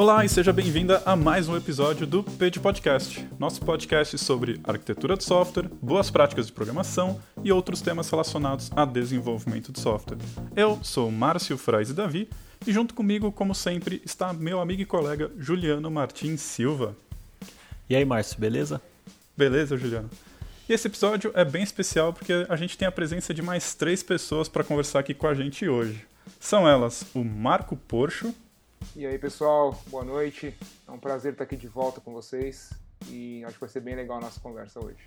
Olá e seja bem-vinda a mais um episódio do Page Podcast, nosso podcast sobre arquitetura de software, boas práticas de programação e outros temas relacionados a desenvolvimento de software. Eu sou Márcio Frais e Davi e junto comigo, como sempre, está meu amigo e colega Juliano Martins Silva. E aí, Márcio, beleza? Beleza, Juliano. E esse episódio é bem especial porque a gente tem a presença de mais três pessoas para conversar aqui com a gente hoje. São elas o Marco Porcho. E aí, pessoal, boa noite. É um prazer estar aqui de volta com vocês e acho que vai ser bem legal a nossa conversa hoje.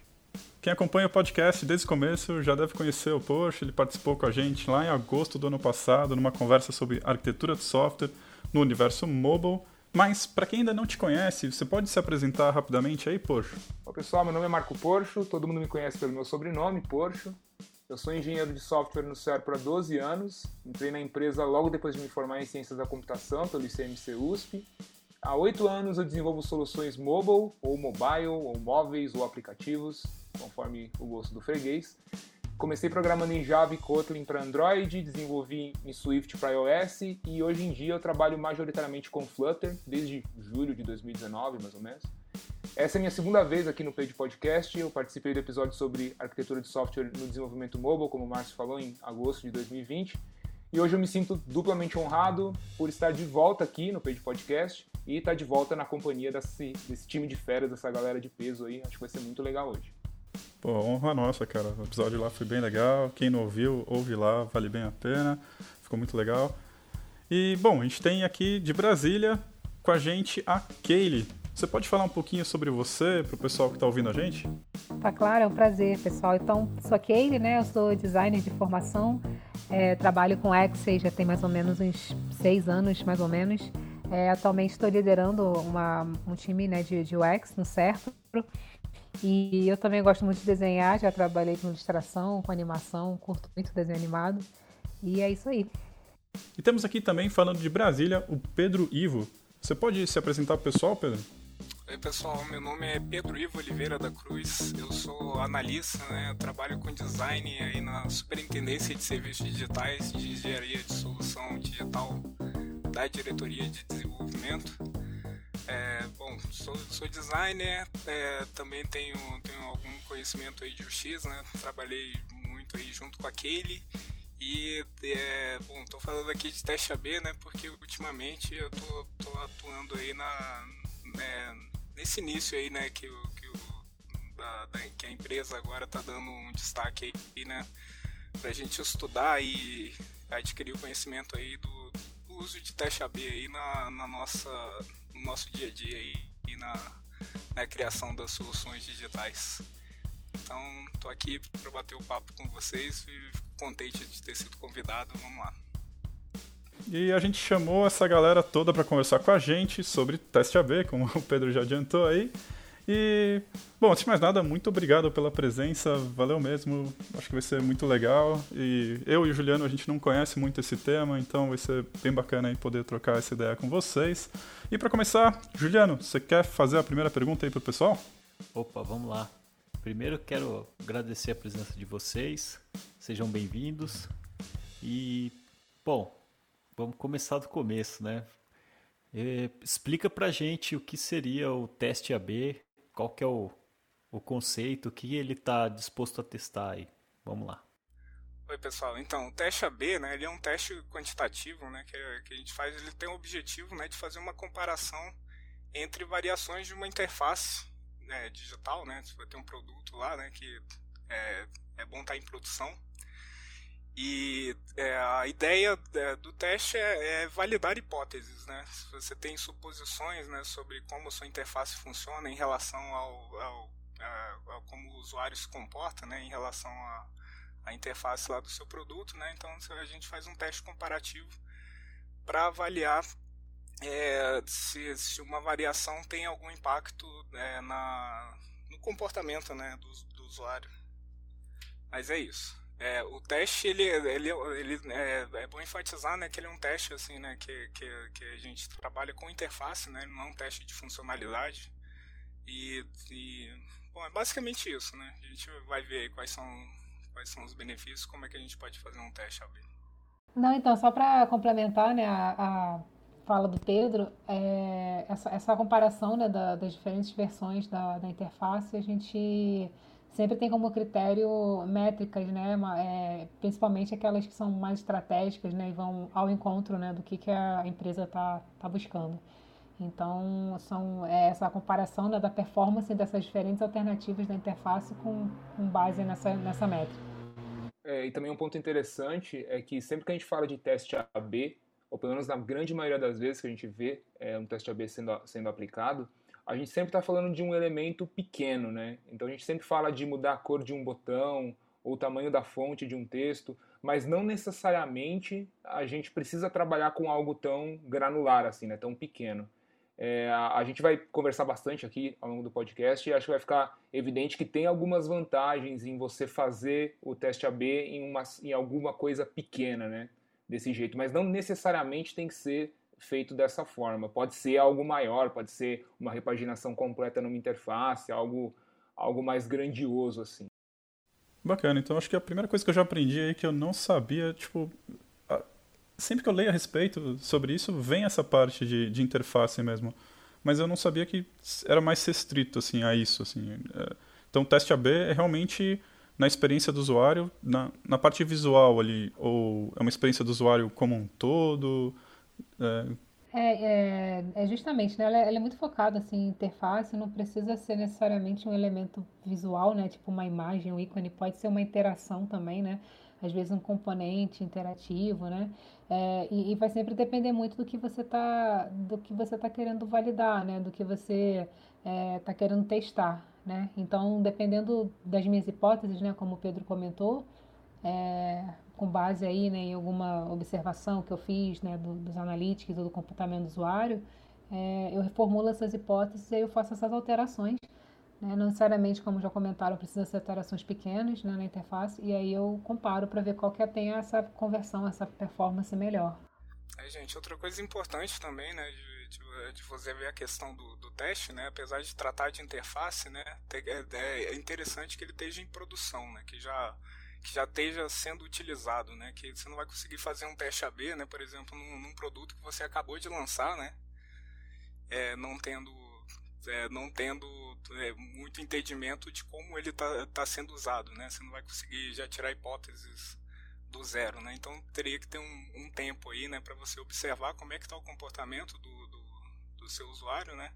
Quem acompanha o podcast desde o começo já deve conhecer o Porcho. Ele participou com a gente lá em agosto do ano passado numa conversa sobre arquitetura de software no universo mobile. Mas, para quem ainda não te conhece, você pode se apresentar rapidamente aí, Porcho? Olá, pessoal, meu nome é Marco Porcho, todo mundo me conhece pelo meu sobrenome, Porcho. Eu sou engenheiro de software no CERP há 12 anos. Entrei na empresa logo depois de me formar em Ciências da Computação pelo ICMC USP. Há oito anos eu desenvolvo soluções mobile, ou mobile, ou móveis, ou aplicativos, conforme o gosto do freguês. Comecei programando em Java e Kotlin para Android, desenvolvi em Swift para iOS e hoje em dia eu trabalho majoritariamente com Flutter, desde julho de 2019, mais ou menos. Essa é a minha segunda vez aqui no Page Podcast. Eu participei do episódio sobre arquitetura de software no desenvolvimento mobile, como o Márcio falou, em agosto de 2020. E hoje eu me sinto duplamente honrado por estar de volta aqui no Page Podcast e estar de volta na companhia desse, desse time de férias, dessa galera de peso aí. Acho que vai ser muito legal hoje. Pô, honra nossa, cara. O episódio lá foi bem legal. Quem não ouviu, ouve lá, vale bem a pena. Ficou muito legal. E, bom, a gente tem aqui de Brasília com a gente a Kaylee. Você pode falar um pouquinho sobre você para o pessoal que está ouvindo a gente? Tá claro, é um prazer, pessoal. Então, sou a Kaylee, né? Eu sou designer de formação, é, trabalho com Excel já tem mais ou menos uns seis anos, mais ou menos. É, atualmente estou liderando uma, um time né, de, de UX no CERPRO. E eu também gosto muito de desenhar, já trabalhei com ilustração, com animação, curto muito desenho animado. E é isso aí. E temos aqui também, falando de Brasília, o Pedro Ivo. Você pode se apresentar para o pessoal, Pedro? Oi pessoal, meu nome é Pedro Ivo Oliveira da Cruz, eu sou analista, né? Trabalho com design aí na Superintendência de Serviços Digitais de Engenharia de Solução Digital da Diretoria de Desenvolvimento. É, bom, sou, sou designer, é, também tenho, tenho algum conhecimento aí de UX, né? Trabalhei muito aí junto com a Kaylee e, é, bom, tô falando aqui de teste AB, né? Porque ultimamente eu tô, tô atuando aí na, né, nesse início aí, né? Que, que, o, da, da, que a empresa agora tá dando um destaque aí, né? Pra gente estudar e adquirir o conhecimento aí do, do uso de teste AB aí na, na nossa, no nosso dia a dia aí, e na, na criação das soluções digitais. Então, tô aqui para bater o papo com vocês e fico contente de ter sido convidado. Vamos lá. E a gente chamou essa galera toda para conversar com a gente sobre teste AB, como o Pedro já adiantou aí. E, bom, antes de mais nada, muito obrigado pela presença, valeu mesmo, acho que vai ser muito legal. E eu e o Juliano, a gente não conhece muito esse tema, então vai ser bem bacana aí poder trocar essa ideia com vocês. E para começar, Juliano, você quer fazer a primeira pergunta aí pro pessoal? Opa, vamos lá. Primeiro quero agradecer a presença de vocês, sejam bem-vindos. E, bom, vamos começar do começo, né? É, explica pra gente o que seria o teste AB, qual que é o, o conceito, o que ele está disposto a testar aí. Vamos lá. Oi pessoal, então o teste AB, né, ele é um teste quantitativo, né, que, que a gente faz, ele tem o objetivo, né, de fazer uma comparação entre variações de uma interface né, digital, né? Você vai ter um produto lá, né, que é, é bom estar tá em produção. E é, a ideia é, do teste é, é, validar hipóteses, né? Se você tem suposições, né, sobre como a sua interface funciona em relação ao, ao, a, como o usuário se comporta, né, em relação à, à interface lá do seu produto, né? Então a gente faz um teste comparativo para avaliar é, se, se, uma variação tem algum impacto é, na, no comportamento né, do, do, usuário. Mas é isso. É, o teste, ele, ele, ele é, é, bom enfatizar né, que ele é um teste assim, né, que, que, que a gente trabalha com interface, né, não é um teste de funcionalidade. E, e bom, é basicamente isso. Né? A gente vai ver quais são, quais são os benefícios, como é que a gente pode fazer um teste. Não, então, só para complementar né, a, a fala do Pedro, é, essa, essa comparação né, da, das diferentes versões da, da interface, a gente sempre tem como critério métricas, né, é, principalmente aquelas que são mais estratégicas né, e vão ao encontro né, do que, que a empresa está tá buscando. Então, são é, essa comparação né, da performance dessas diferentes alternativas da interface com, com base nessa, nessa métrica. É, e também um ponto interessante é que sempre que a gente fala de teste AB, ou pelo menos na grande maioria das vezes que a gente vê é, um teste AB sendo, sendo aplicado, a gente sempre está falando de um elemento pequeno, né? Então a gente sempre fala de mudar a cor de um botão ou o tamanho da fonte de um texto, mas não necessariamente a gente precisa trabalhar com algo tão granular assim, né? Tão pequeno. É, a, a, gente vai conversar bastante aqui ao longo do podcast e acho que vai ficar evidente que tem algumas vantagens em você fazer o teste AB em, uma, em alguma coisa pequena, né? Desse jeito, mas não necessariamente tem que ser feito dessa forma. Pode ser algo maior, pode ser uma repaginação completa numa interface, algo, algo mais grandioso assim. Bacana, então acho que a primeira coisa que eu já aprendi aí que eu não sabia, tipo, sempre que eu leio a respeito sobre isso, vem essa parte de, de interface mesmo. Mas eu não sabia que era mais restrito assim, a isso. Assim. É, então, teste AB é realmente na experiência do usuário, na, na parte visual ali, ou é uma experiência do usuário como um todo? É, é, é, é justamente, né? Ela, é, ela, é muito focada assim, em interface, não precisa ser necessariamente um elemento visual, né? Tipo uma imagem, um ícone, pode ser uma interação também, né? Às vezes um componente interativo, né? É, e, e, vai sempre depender muito do que você está do que você tá querendo validar, né? Do que você está é, querendo testar, né? Então, dependendo das minhas hipóteses, né? Como o Pedro comentou, é, com base aí né, em alguma observação que eu fiz né, do, dos analíticos ou do comportamento do usuário, é, eu reformulo essas hipóteses e eu faço essas alterações. Né, não necessariamente, como já comentaram, precisa ser alterações pequenas né, na interface, e aí eu comparo para ver qual que tem essa conversão, essa performance melhor. É, gente, outra coisa importante também, né, de, de, de você ver a questão do, do, teste, né, apesar de tratar de interface, né, é, é interessante que ele esteja em produção, né, que já que já esteja sendo utilizado, né? Que você não vai conseguir fazer um teste AB, né? Por exemplo, num, num produto que você acabou de lançar, né? É, não tendo, é, não tendo é, muito entendimento de como ele está tá sendo usado, né? Você não vai conseguir já tirar hipóteses do zero, né? Então teria que ter um, um tempo aí, né? Para você observar como é que está o comportamento do, do, do seu usuário, né?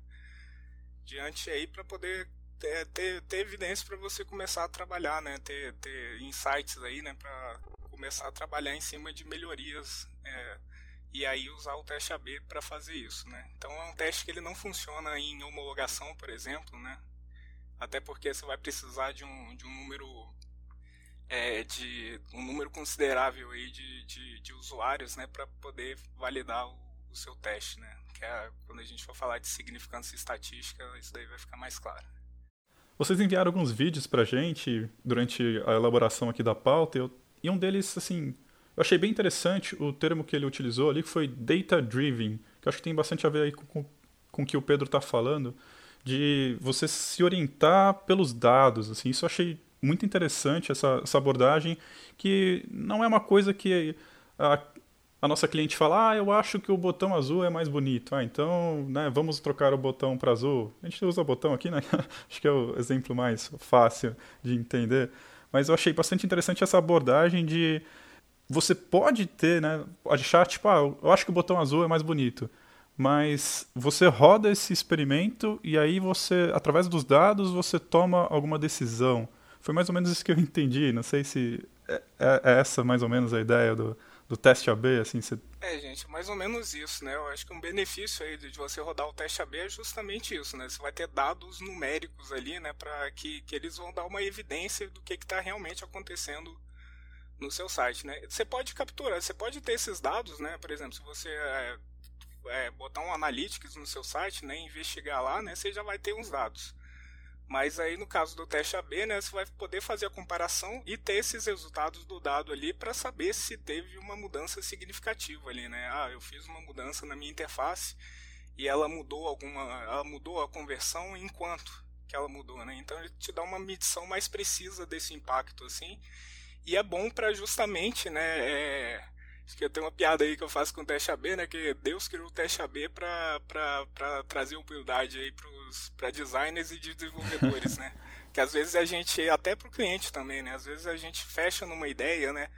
Diante aí para poder ter, ter, ter evidência para você começar a trabalhar, né? Ter, ter insights aí, né? Para começar a trabalhar em cima de melhorias é, e aí usar o teste AB para fazer isso, né? Então é um teste que ele não funciona em homologação, por exemplo, né? Até porque você vai precisar de um, de um número é, de um número considerável aí de, de, de usuários, né? Para poder validar o, o seu teste, né? Que é, quando a gente for falar de significância estatística, isso daí vai ficar mais claro. Vocês enviaram alguns vídeos pra gente durante a elaboração aqui da pauta, eu, e um deles, assim, eu achei bem interessante o termo que ele utilizou ali, que foi data driven, que eu acho que tem bastante a ver aí com, com, o que o Pedro está falando, de você se orientar pelos dados, assim, isso eu achei muito interessante, essa, essa abordagem, que não é uma coisa que a, a nossa cliente fala, ah, eu acho que o botão azul é mais bonito. Ah, então, né, vamos trocar o botão para azul. A gente usa botão aqui, né? acho que é o exemplo mais fácil de entender. Mas eu achei bastante interessante essa abordagem de você pode ter, né, achar tipo, ah, eu acho que o botão azul é mais bonito. Mas você roda esse experimento e aí você, através dos dados, você toma alguma decisão. Foi mais ou menos isso que eu entendi. Não sei se é, é, é essa mais ou menos a ideia do, do teste AB, assim, você... É, gente, mais ou menos isso, né? Eu acho que um benefício aí de você rodar o teste AB é justamente isso, né? Você vai ter dados numéricos ali, né? Para que, que eles vão dar uma evidência do que está realmente acontecendo no seu site, né? Você pode capturar, você pode ter esses dados, né? Por exemplo, se você é, é, botar um analytics no seu site, né? Investigar lá, né? Você já vai ter uns dados. Mas aí no caso do teste AB, né, você vai poder fazer a comparação e ter esses resultados do dado ali para saber se teve uma mudança significativa ali, né? Ah, eu fiz uma mudança na minha interface e ela mudou alguma, ela mudou a conversão enquanto que ela mudou, né? Então ele te dá uma medição mais precisa desse impacto assim. E é bom para justamente, né, é, Acho que tem uma piada aí que eu faço com o teste AB, né? Que Deus criou o teste AB para trazer humildade aí para designers e desenvolvedores, né? Que às vezes a gente, até para o cliente também, né? Às vezes a gente fecha numa ideia, né?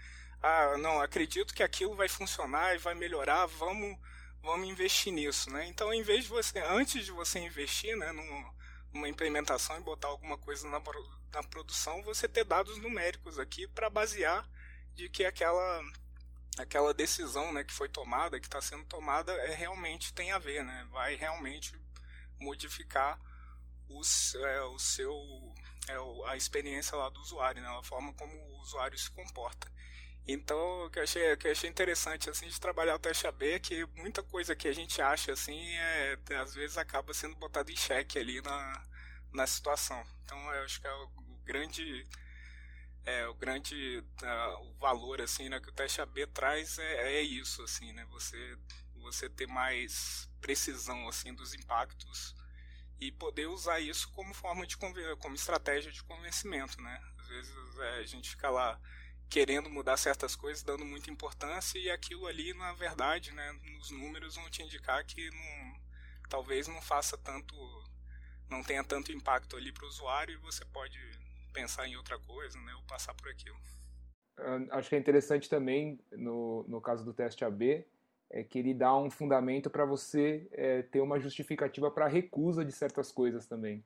Ah, não, acredito que aquilo vai funcionar e vai melhorar, vamos, vamos investir nisso, né? Então, em vez de você, antes de você investir, né, numa implementação e botar alguma coisa na, na produção, você ter dados numéricos aqui para basear de que aquela aquela decisão né, que foi tomada, que está sendo tomada, é, realmente tem a ver, né? vai realmente modificar é, o seu é a experiência lá do usuário, né? A forma como o usuário se comporta. Então, o que eu achei, que eu achei interessante assim de trabalhar o teste AB é que muita coisa que a gente acha assim, é, às vezes acaba sendo botada em xeque ali na, na situação. Então, eu acho que é o, grande é, o grande uh, o valor assim, né, que o teste AB traz é, é isso assim, né? Você você ter mais precisão assim dos impactos e poder usar isso como forma de como estratégia de convencimento, né? Às vezes é, a gente fica lá querendo mudar certas coisas, dando muita importância e aquilo ali, na verdade, né, nos números vão te indicar que não, talvez não faça tanto, não tenha tanto impacto ali para o usuário e você pode pensar em outra coisa, né, ou passar por aquilo. Acho que é interessante também no, no caso do teste AB é que ele dá um fundamento para você é, ter uma justificativa para a recusa de certas coisas também.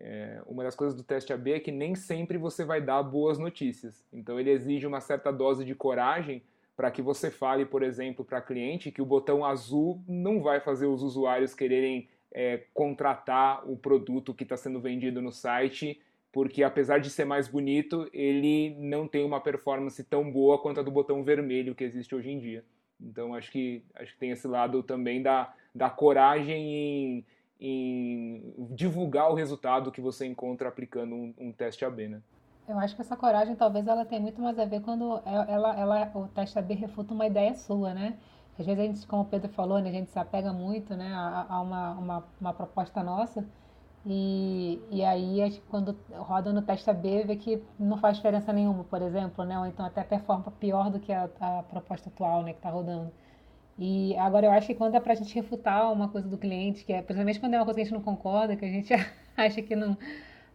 É, uma das coisas do teste AB é que nem sempre você vai dar boas notícias. Então ele exige uma certa dose de coragem para que você fale, por exemplo, para cliente que o botão azul não vai fazer os usuários quererem é, contratar o produto que está sendo vendido no site, porque apesar de ser mais bonito, ele não tem uma performance tão boa quanto a do botão vermelho que existe hoje em dia. Então acho que acho que tem esse lado também da, da coragem em, em divulgar o resultado que você encontra aplicando um, um, teste AB, né? Eu acho que essa coragem talvez ela tenha muito mais a ver quando ela, ela, o teste AB refuta uma ideia sua, né? Às vezes a gente, como o Pedro falou, né, a gente se apega muito né, a, a uma, uma, uma proposta nossa e, e aí, quando roda no teste AB, vê que não faz diferença nenhuma, por exemplo, né? Ou então até performa pior do que a, a proposta atual, né? Que está rodando. E agora eu acho que quando é para a gente refutar uma coisa do cliente, que é, principalmente quando é uma coisa que a gente não concorda, que a gente acha que não,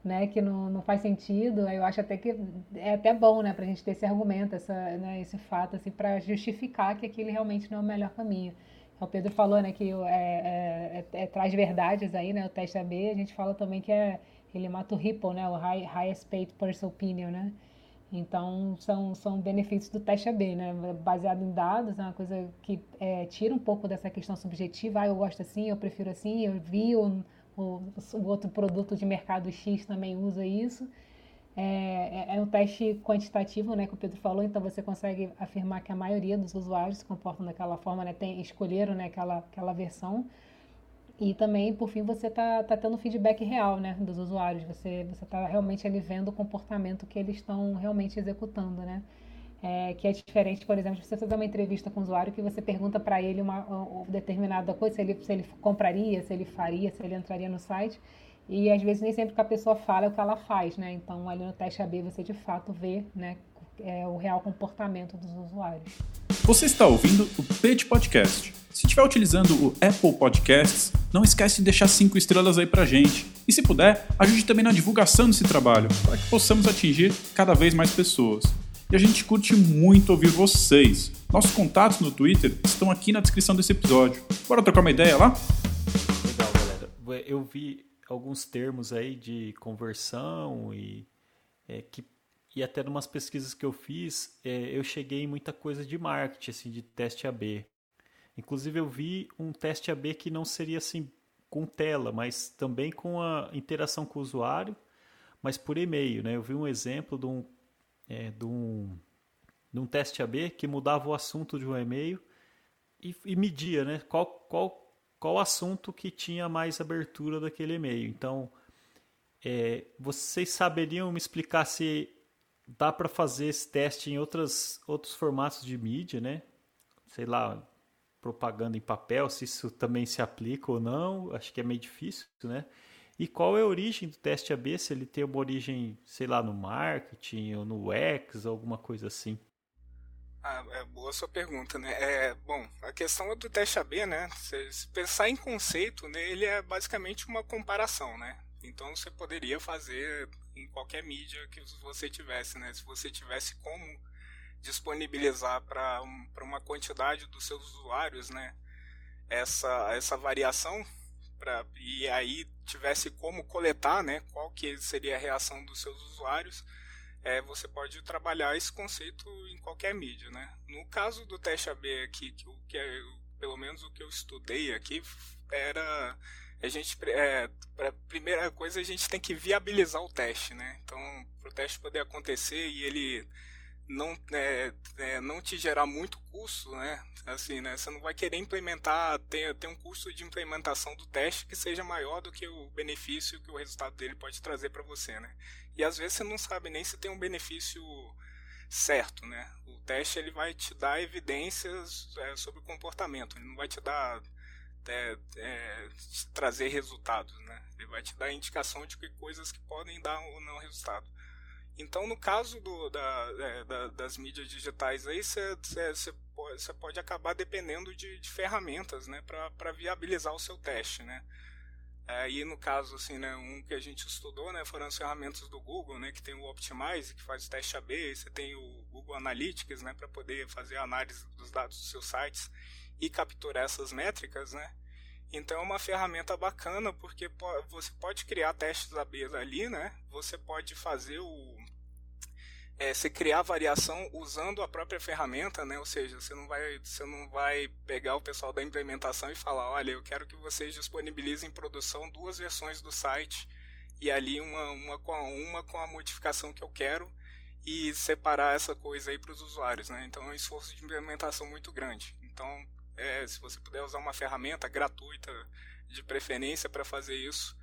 né, que não, não faz sentido, eu acho até que é até bom, né, para a gente ter esse argumento, essa, né, esse fato, assim, para justificar que aquele realmente não é o melhor caminho o Pedro falou, né, que é, é, é, é, traz verdades aí, né, o teste AB, a gente fala também que é, ele mata o Ripple, né, o High, Highest Paid Person Opinion, né, então são, são benefícios do teste AB, né, baseado em dados, é uma coisa que é, tira um pouco dessa questão subjetiva, ah, eu gosto assim, eu prefiro assim, eu vi o, o, o outro produto de mercado X também usa isso, é, é, é, um teste quantitativo, né, que o Pedro falou, então você consegue afirmar que a maioria dos usuários se comportam daquela forma, né, tem, escolheram né, aquela, aquela versão. E também, por fim, você está tá tendo feedback real né, dos usuários, você está realmente ali vendo o comportamento que eles estão realmente executando, né? É, que é diferente, por exemplo, de você fazer uma entrevista com o usuário que você pergunta para ele uma, uma, determinada coisa, se ele, se ele compraria, se ele faria, se ele entraria no site, e às vezes nem sempre o que a pessoa fala é o que ela faz, né? Então ali no teste AB você de fato vê, né, é, o real comportamento dos usuários. Você está ouvindo o Page Podcast. Se estiver utilizando o Apple Podcasts, não esquece de deixar cinco estrelas aí pra gente. E se puder, ajude também na divulgação desse trabalho, para que possamos atingir cada vez mais pessoas. E a gente curte muito ouvir vocês. Nossos contatos no Twitter estão aqui na descrição desse episódio. Bora trocar uma ideia lá? Legal, galera. Eu vi alguns termos aí de conversão e é, que e até numas pesquisas que eu fiz, é, eu cheguei em muita coisa de marketing, assim, de teste AB. Inclusive eu vi um teste AB que não seria assim com tela, mas também com a interação com o usuário, mas por e-mail, né? Eu vi um exemplo de um, é, de um, de um teste AB que mudava o assunto de um e-mail e, e media, né? Qual, qual qual assunto que tinha mais abertura daquele e-mail. Então, é, vocês saberiam me explicar se dá para fazer esse teste em outras, outros formatos de mídia, né? Sei lá, propaganda em papel, se isso também se aplica ou não, acho que é meio difícil, né? E qual é a origem do teste AB? Se ele tem uma origem, sei lá, no marketing ou no X, alguma coisa assim. Ah, é boa sua pergunta, né? É, bom, a questão do teste AB, né? Se, pensar em conceito, né, ele é basicamente uma comparação, né? Então você poderia fazer em qualquer mídia que você tivesse, né? Se você tivesse como disponibilizar para um, uma quantidade dos seus usuários, né? Essa, essa variação pra, e aí tivesse como coletar, né? Qual que seria a reação dos seus usuários é, você pode trabalhar esse conceito em qualquer mídia, né? No caso do teste AB aqui, que, o que é, pelo menos o que eu estudei aqui era a gente é, primeira coisa a gente tem que viabilizar o teste, né? Então, para o teste poder acontecer e ele não, é, é, não te gerar muito custo, né? Assim, né? Você não vai querer implementar, ter, ter um custo de implementação do teste que seja maior do que o benefício que o resultado dele pode trazer para você, né? E às vezes você não sabe nem se tem um benefício certo, né? O teste ele vai te dar evidências é, sobre o comportamento, ele não vai te dar é, é, trazer resultados, né? Ele vai te dar indicação de que coisas que podem dar ou não resultado. Então, no caso do, da, é, da, das mídias digitais, aí você pode acabar dependendo de, de ferramentas né, para viabilizar o seu teste. Né? Aí, no caso, assim, né, um que a gente estudou né, foram as ferramentas do Google, né, que tem o Optimize, que faz o teste AB, você tem o Google Analytics né, para poder fazer a análise dos dados dos seus sites e capturar essas métricas. Né? Então é uma ferramenta bacana porque você pode criar testes AB ali, né? Você pode fazer o é, você criar variação usando a própria ferramenta, né? Ou seja, você não vai você não vai pegar o pessoal da implementação e falar, olha, eu quero que vocês disponibilizem em produção duas versões do site e ali uma uma com a, uma com a modificação que eu quero e separar essa coisa aí para os usuários, né? Então é um esforço de implementação muito grande. Então é, se você puder usar uma ferramenta gratuita de preferência para fazer isso,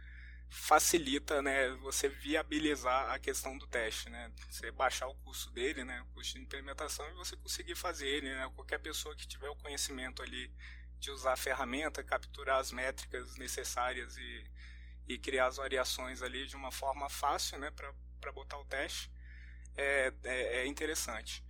facilita né, você viabilizar a questão do teste, né? Você baixar o custo dele, né, o custo de implementação e você conseguir fazer ele, né? Qualquer pessoa que tiver o conhecimento ali de usar a ferramenta, capturar as métricas necessárias e, e criar as variações ali de uma forma fácil, né, para botar o teste, é, é, é interessante.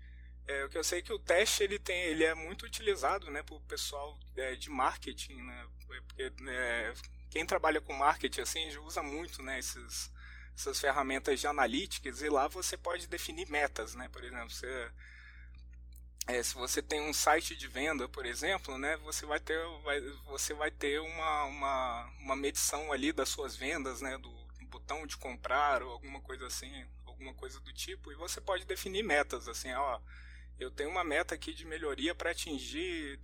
É, o que eu sei é que o teste ele tem, ele é muito utilizado, né, por pessoal é, de marketing, né, porque é, quem trabalha com marketing assim usa muito, né, esses, essas ferramentas de analytics e lá você pode definir metas, né, por exemplo, você é, se você tem um site de venda, por exemplo, né, você vai ter, vai, você vai ter uma, uma, uma medição ali das suas vendas, né, do botão de comprar ou alguma coisa assim, alguma coisa do tipo, e você pode definir metas, assim, ó, eu tenho uma meta aqui de melhoria para atingir,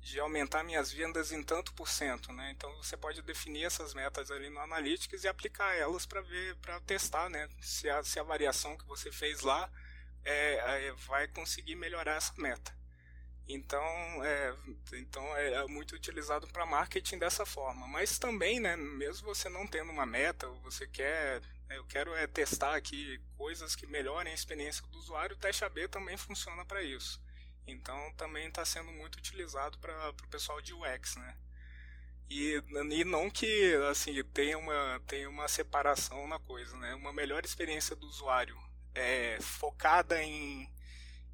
de aumentar minhas vendas em tanto por cento, né? Então você pode definir essas metas ali no Analytics e aplicar elas para ver, para testar, né? Se a, se a variação que você fez lá é, é, vai conseguir melhorar essa meta. Então é, então é muito utilizado para marketing dessa forma. Mas também, né, mesmo você não tendo uma meta, você quer eu quero é testar aqui coisas que melhorem a experiência do usuário, o teste AB também funciona para isso. Então também está sendo muito utilizado para o pessoal de UX, né? E, e não que assim tenha uma, tenha uma separação na coisa, né? Uma melhor experiência do usuário é, focada em,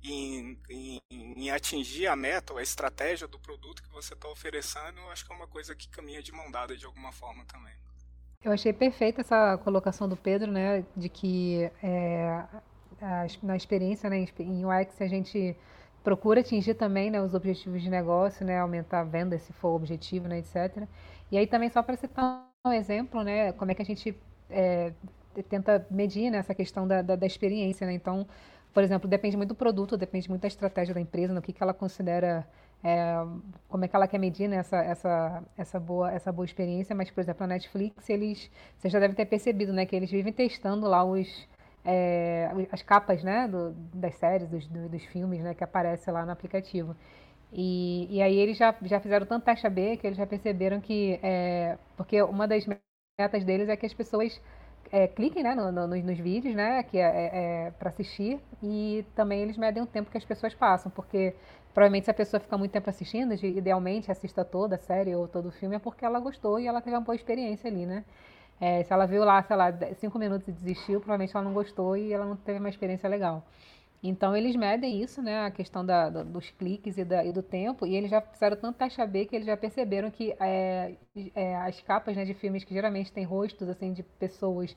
em, em, em, atingir a meta ou a estratégia do produto que você está oferecendo, eu acho que é uma coisa que caminha de mão dada de alguma forma também. Eu achei perfeita essa colocação do Pedro, né, de que é, a, na experiência, né, em UX a gente procura atingir também, né, os objetivos de negócio, né, aumentar a venda se for o objetivo, né, etc. E aí também só para citar um exemplo, né, como é que a gente é, tenta medir né, essa questão da, da, da experiência, né? Então, por exemplo, depende muito do produto, depende muito da estratégia da empresa, no que, que ela considera é, como é que ela quer medir né, essa, essa, essa, boa, essa boa experiência, mas, por exemplo, a Netflix, eles, você já deve ter percebido, né, que eles vivem testando lá os, é, as capas, né, do, das séries, dos, do, dos filmes, né, que aparece lá no aplicativo. E, e aí eles já, já fizeram tanto teste AB que eles já perceberam que, é, porque uma das metas deles é que as pessoas é, cliquem né, no, no, nos, vídeos, né, é, é, é para assistir, e também eles medem o tempo que as pessoas passam, porque provavelmente se a pessoa fica muito tempo assistindo, idealmente assista toda a série ou todo o filme, é porque ela gostou e ela teve uma boa experiência ali, né? É, se ela viu lá, sei lá, cinco minutos e desistiu, provavelmente ela não gostou e ela não teve uma experiência legal. Então eles medem isso, né, a questão da, da, dos cliques e, da, e, do tempo, e eles já fizeram tanto teste AB que eles já perceberam que é, é, as capas né, de filmes que geralmente têm rostos assim de pessoas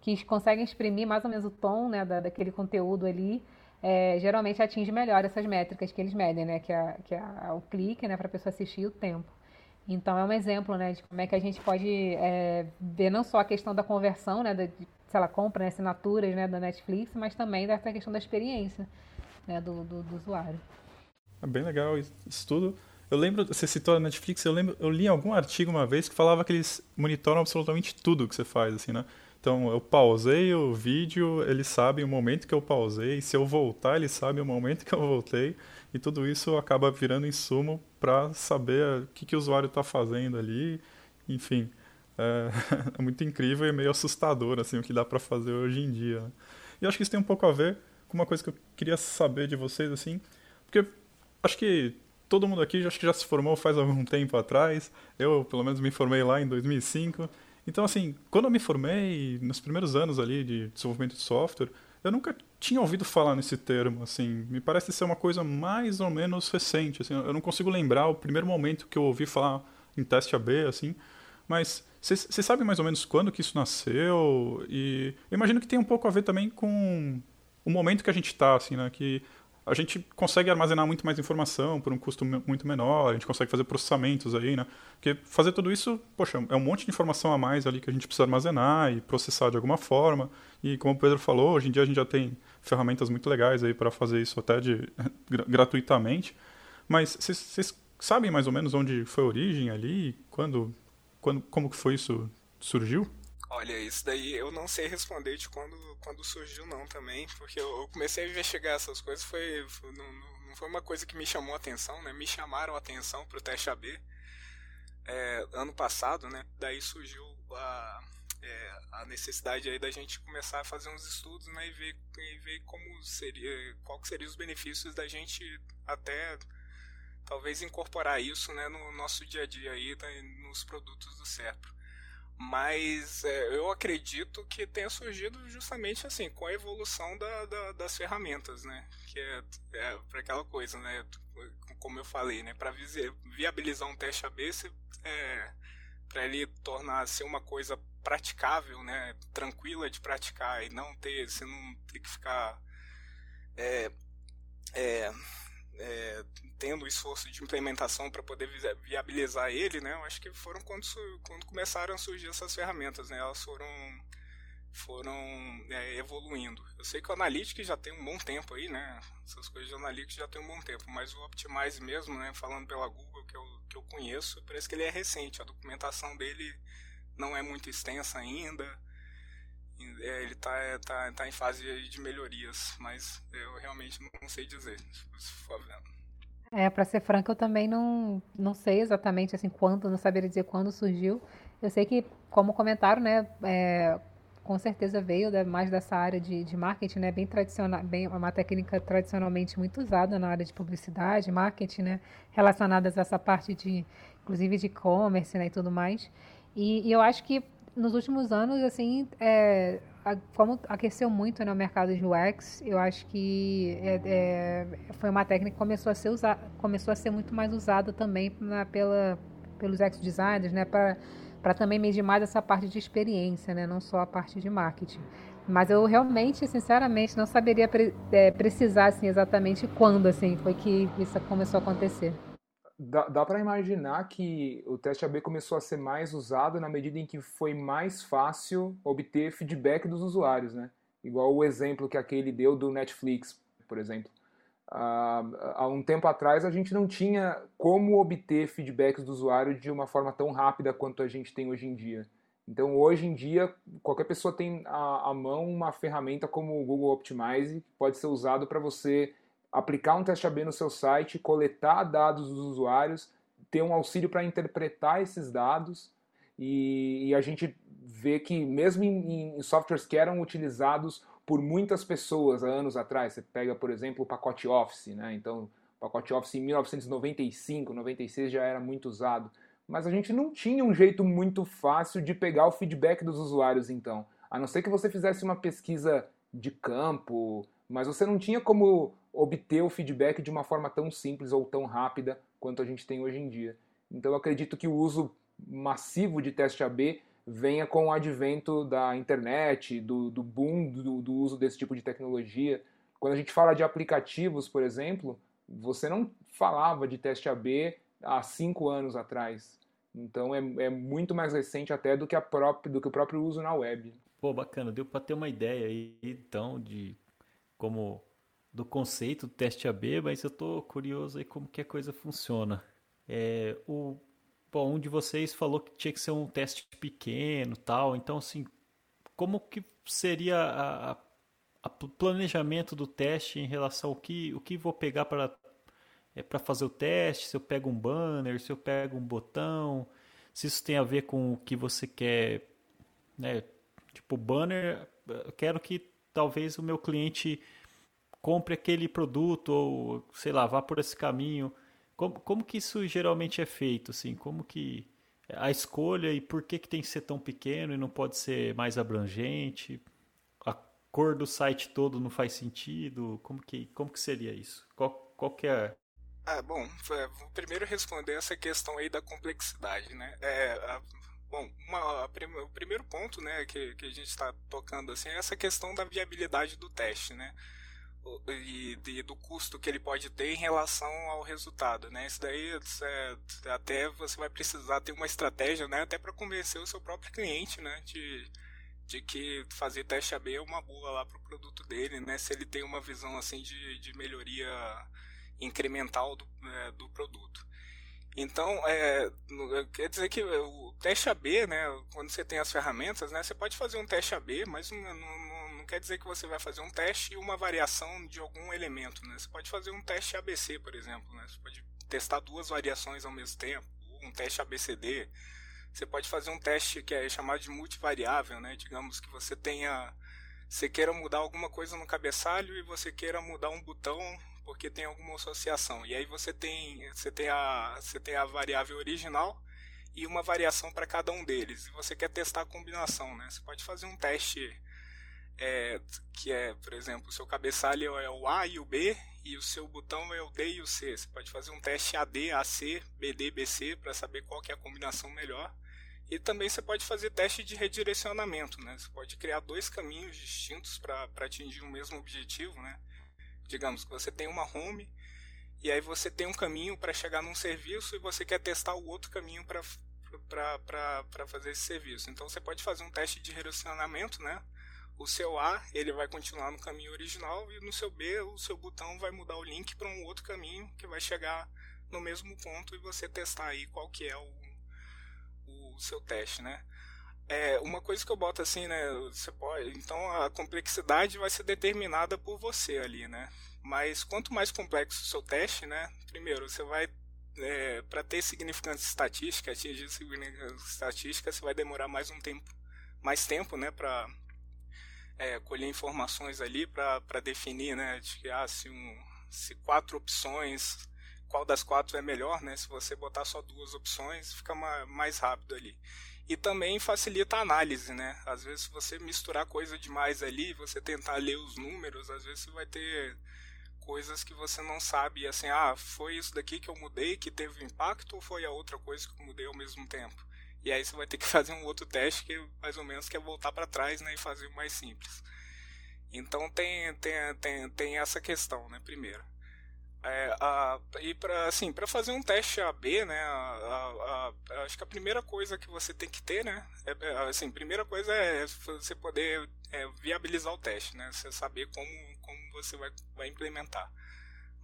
que conseguem exprimir mais ou menos o tom né, da, daquele conteúdo ali, é, geralmente atinge melhor essas métricas que eles medem, né, que é, que é o clique né, para a pessoa assistir e o tempo. Então é um exemplo né, de como é que a gente pode é, ver não só a questão da conversão, né, de, se ela compra né, assinaturas né, da Netflix, mas também dessa questão da experiência né, do, do, do usuário. É bem legal isso tudo. Eu lembro, você citou a Netflix, eu lembro, eu li algum artigo uma vez que falava que eles monitoram absolutamente tudo que você faz, assim, né? Então, eu pausei o vídeo, eles sabem o momento que eu pausei, se eu voltar, eles sabem o momento que eu voltei, e tudo isso acaba virando insumo para saber o que, que o usuário está fazendo ali, enfim é, é muito incrível e meio assustador assim o que dá para fazer hoje em dia. Né? E acho que isso tem um pouco a ver com uma coisa que eu queria saber de vocês assim, porque acho que todo mundo aqui acho que já se formou faz algum tempo atrás. Eu, pelo menos, me formei lá em 2005. Então, assim, quando eu me formei, nos primeiros anos ali de desenvolvimento de software, eu nunca tinha ouvido falar nesse termo, assim. Me parece ser uma coisa mais ou menos recente, assim. Eu não consigo lembrar o primeiro momento que eu ouvi falar em teste AB, assim. Mas você sabe mais ou menos quando que isso nasceu? E eu imagino que tem um pouco a ver também com o momento que a gente está, assim, né? Que a gente consegue armazenar muito mais informação por um custo muito menor, a gente consegue fazer processamentos aí, né? Porque fazer tudo isso, poxa, é um monte de informação a mais ali que a gente precisa armazenar e processar de alguma forma. E como o Pedro falou, hoje em dia a gente já tem ferramentas muito legais aí para fazer isso até de gratuitamente. Mas vocês sabem mais ou menos onde foi a origem ali, quando quando, como que foi isso? Surgiu? Olha, isso daí eu não sei responder de quando, quando surgiu não também, porque eu comecei a investigar essas coisas, foi, foi não, não, foi uma coisa que me chamou a atenção, né? Me chamaram a atenção para o teste AB é, ano passado, né? Daí surgiu a, é, a necessidade aí da gente começar a fazer uns estudos, né? E ver, e ver como seria, qual que seriam os benefícios da gente até talvez incorporar isso né, no nosso dia a dia aí, né, nos produtos do Serpro. Mas é, eu acredito que tenha surgido justamente assim, com a evolução da, da, das ferramentas, né? Que é, é para aquela coisa, né? Como eu falei, né? Para viabilizar um teste AB, é, para ele tornar-se uma coisa praticável, né? Tranquila de praticar e não ter, você não ter que ficar é, é, tendo esforço de implementação para poder viabilizar ele, né? Eu acho que foram quando, quando começaram a surgir essas ferramentas, né? Elas foram foram é, evoluindo. Eu sei que o Analytics já tem um bom tempo aí, né? Essas coisas de Analytics já tem um bom tempo, mas o Optimize mesmo, né? Falando pela Google que eu, que eu conheço, parece que ele é recente. A documentação dele não é muito extensa ainda. É, ele está tá, tá em fase de melhorias, mas eu realmente não sei dizer. Se for vendo. É, para ser franca, eu também não, não sei exatamente assim quando, não saberia dizer quando surgiu. Eu sei que, como comentaram, né, é, com certeza veio né, mais dessa área de, de marketing, né, bem tradicional, bem uma técnica tradicionalmente muito usada na área de publicidade, marketing, né, relacionadas a essa parte de, inclusive de e-commerce, né, e tudo mais. E, e eu acho que nos últimos anos, assim, é, como aqueceu muito no né, mercado de UX, eu acho que é, é, foi uma técnica que começou a ser usada, começou a ser muito mais usada também na, pela, pelos UX designers, né, para também medir mais essa parte de experiência, né, não só a parte de marketing. Mas eu realmente, sinceramente, não saberia pre, é, precisar assim, exatamente quando assim, foi que isso começou a acontecer. Dá, dá para imaginar que o teste AB começou a ser mais usado na medida em que foi mais fácil obter feedback dos usuários, né? Igual o exemplo que aquele deu do Netflix, por exemplo. Uh, há um tempo atrás a gente não tinha como obter feedbacks do usuário de uma forma tão rápida quanto a gente tem hoje em dia. Então, hoje em dia, qualquer pessoa tem à mão uma ferramenta como o Google Optimize, que pode ser usado para você aplicar um teste AB no seu site, coletar dados dos usuários, ter um auxílio para interpretar esses dados. E, e, a gente vê que mesmo em, em, softwares que eram utilizados por muitas pessoas há anos atrás, você pega, por exemplo, o pacote Office, né? então o pacote Office em 1995, 96 já era muito usado, mas a gente não tinha um jeito muito fácil de pegar o feedback dos usuários então, a não ser que você fizesse uma pesquisa de campo, mas você não tinha como obter o feedback de uma forma tão simples ou tão rápida quanto a gente tem hoje em dia. Então eu acredito que o uso massivo de teste AB venha com o advento da internet, do, do boom do, do uso desse tipo de tecnologia. Quando a gente fala de aplicativos, por exemplo, você não falava de teste AB há cinco anos atrás. Então é, é muito mais recente até do que, a própria, do que o próprio uso na web. Pô, bacana. Deu para ter uma ideia aí, então, de como do conceito do teste AB, mas eu tô curioso aí como que a coisa funciona. É, o, bom, um de vocês falou que tinha que ser um teste pequeno tal, então assim, como que seria a planejamento do teste em relação ao que, o que vou pegar para é, para fazer o teste, se eu pego um banner, se eu pego um botão, se isso tem a ver com o que você quer, né? Tipo, banner, quero que talvez o meu cliente compre aquele produto ou, sei lá, vá por esse caminho. Como, como que isso geralmente é feito, assim? Como que a escolha e por que, que tem que ser tão pequeno e não pode ser mais abrangente? A cor do site todo não faz sentido? Como que, como que seria isso? Qual, qual que é ah, bom, vou primeiro responder essa questão aí da complexidade, né? É, a, bom, uma, a, o primeiro ponto, né, que, que a gente está tocando assim é essa questão da viabilidade do teste, né? E, e, do custo que ele pode ter em relação ao resultado, né? Isso daí é, até você vai precisar ter uma estratégia, né? Até para convencer o seu próprio cliente, né? De, de que fazer teste AB é uma boa lá para o produto dele, né? Se ele tem uma visão assim de, de melhoria incremental do, é, do produto. Então, é, quer dizer que o teste AB, né, quando você tem as ferramentas, né, você pode fazer um teste AB, mas não, não, quer dizer que você vai fazer um teste e uma variação de algum elemento. Né? Você pode fazer um teste ABC, por exemplo. Né? Você pode testar duas variações ao mesmo tempo, um teste ABCD. Você pode fazer um teste que é chamado de multivariável, né? digamos que você tenha você queira mudar alguma coisa no cabeçalho e você queira mudar um botão porque tem alguma associação. E aí você tem, você tem, a, você tem a variável original e uma variação para cada um deles. E você quer testar a combinação, né? Você pode fazer um teste é, que é, por exemplo, o seu cabeçalho é o A e o B e o seu botão é o D e o C. Você pode fazer um teste AD, AC, BD, BC para saber qual é a combinação melhor. E também você pode fazer teste de redirecionamento, né? Você pode criar dois caminhos distintos para atingir o mesmo objetivo, né? Digamos que você tem uma home e aí você tem um caminho para chegar num serviço e você quer testar o outro caminho para fazer esse serviço. Então você pode fazer um teste de redirecionamento, né? O seu A ele vai continuar no caminho original e no seu B o seu botão vai mudar o link para um outro caminho que vai chegar no mesmo ponto e você testar aí qual que é o, o seu teste, né? É, uma coisa que eu boto assim, né? Você pode, então a complexidade vai ser determinada por você ali, né? Mas quanto mais complexo o seu teste, né? Primeiro, você vai é, para ter significância estatística, atingir significância estatística, você vai demorar mais um tempo, mais tempo, né? Para é, colher informações ali para definir, né? De que ah, se, um, se quatro opções, qual das quatro é melhor, né? Se você botar só duas opções, fica mais rápido ali e também facilita a análise, né? Às vezes se você misturar coisa demais ali, você tentar ler os números, às vezes você vai ter coisas que você não sabe, assim, ah, foi isso daqui que eu mudei que teve impacto ou foi a outra coisa que eu mudei ao mesmo tempo? E aí você vai ter que fazer um outro teste que mais ou menos que é voltar para trás, né, e fazer o mais simples. Então tem, tem, tem, tem essa questão, né, primeiro. É, a, e para assim, fazer um teste AB, né, a, a, acho que a primeira coisa que você tem que ter, né, é, é assim, primeira coisa é você poder é, viabilizar o teste, né, você saber como, como você vai, vai implementar.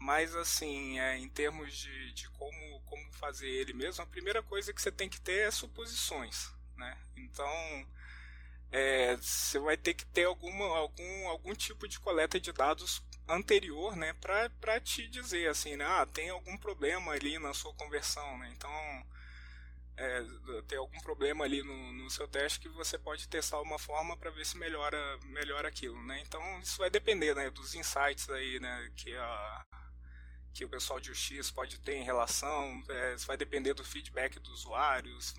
Mas assim, é, em termos de, de como, como fazer ele mesmo, a primeira coisa que você tem que ter é suposições, né. Então é, você vai ter que ter alguma, algum, algum tipo de coleta de dados anterior, né, para te dizer assim, né, ah, tem algum problema ali na sua conversão, né? Então, é, tem algum problema ali no, no seu teste que você pode testar uma forma para ver se melhora, melhora aquilo, né? Então, isso vai depender, né, dos insights aí, né, que a que o pessoal de UX pode ter em relação, é, vai depender do feedback dos usuários,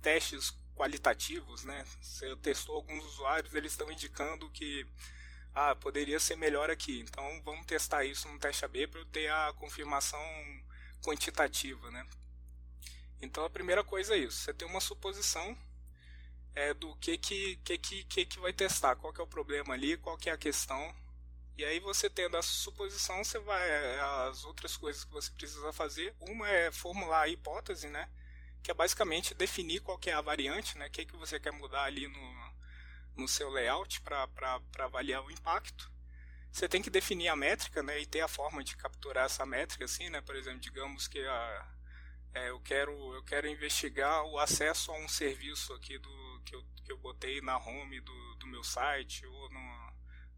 testes qualitativos, né? Você testou alguns usuários, eles estão indicando que ah, poderia ser melhor aqui. Então vamos testar isso no teste AB para eu ter a confirmação quantitativa, né? Então a primeira coisa é isso, você tem uma suposição é, do que que, que, que, que vai testar, qual que é o problema ali, qual que é a questão. E aí você tendo essa suposição, você vai é, as outras coisas que você precisa fazer. Uma é formular a hipótese, né? Que é basicamente definir qual que é a variante, né? O que, que você quer mudar ali no, no seu layout para avaliar o impacto. Você tem que definir a métrica, né? E ter a forma de capturar essa métrica, assim, né? Por exemplo, digamos que a, é, eu quero eu quero investigar o acesso a um serviço aqui do que eu, que eu botei na home do, do meu site ou no,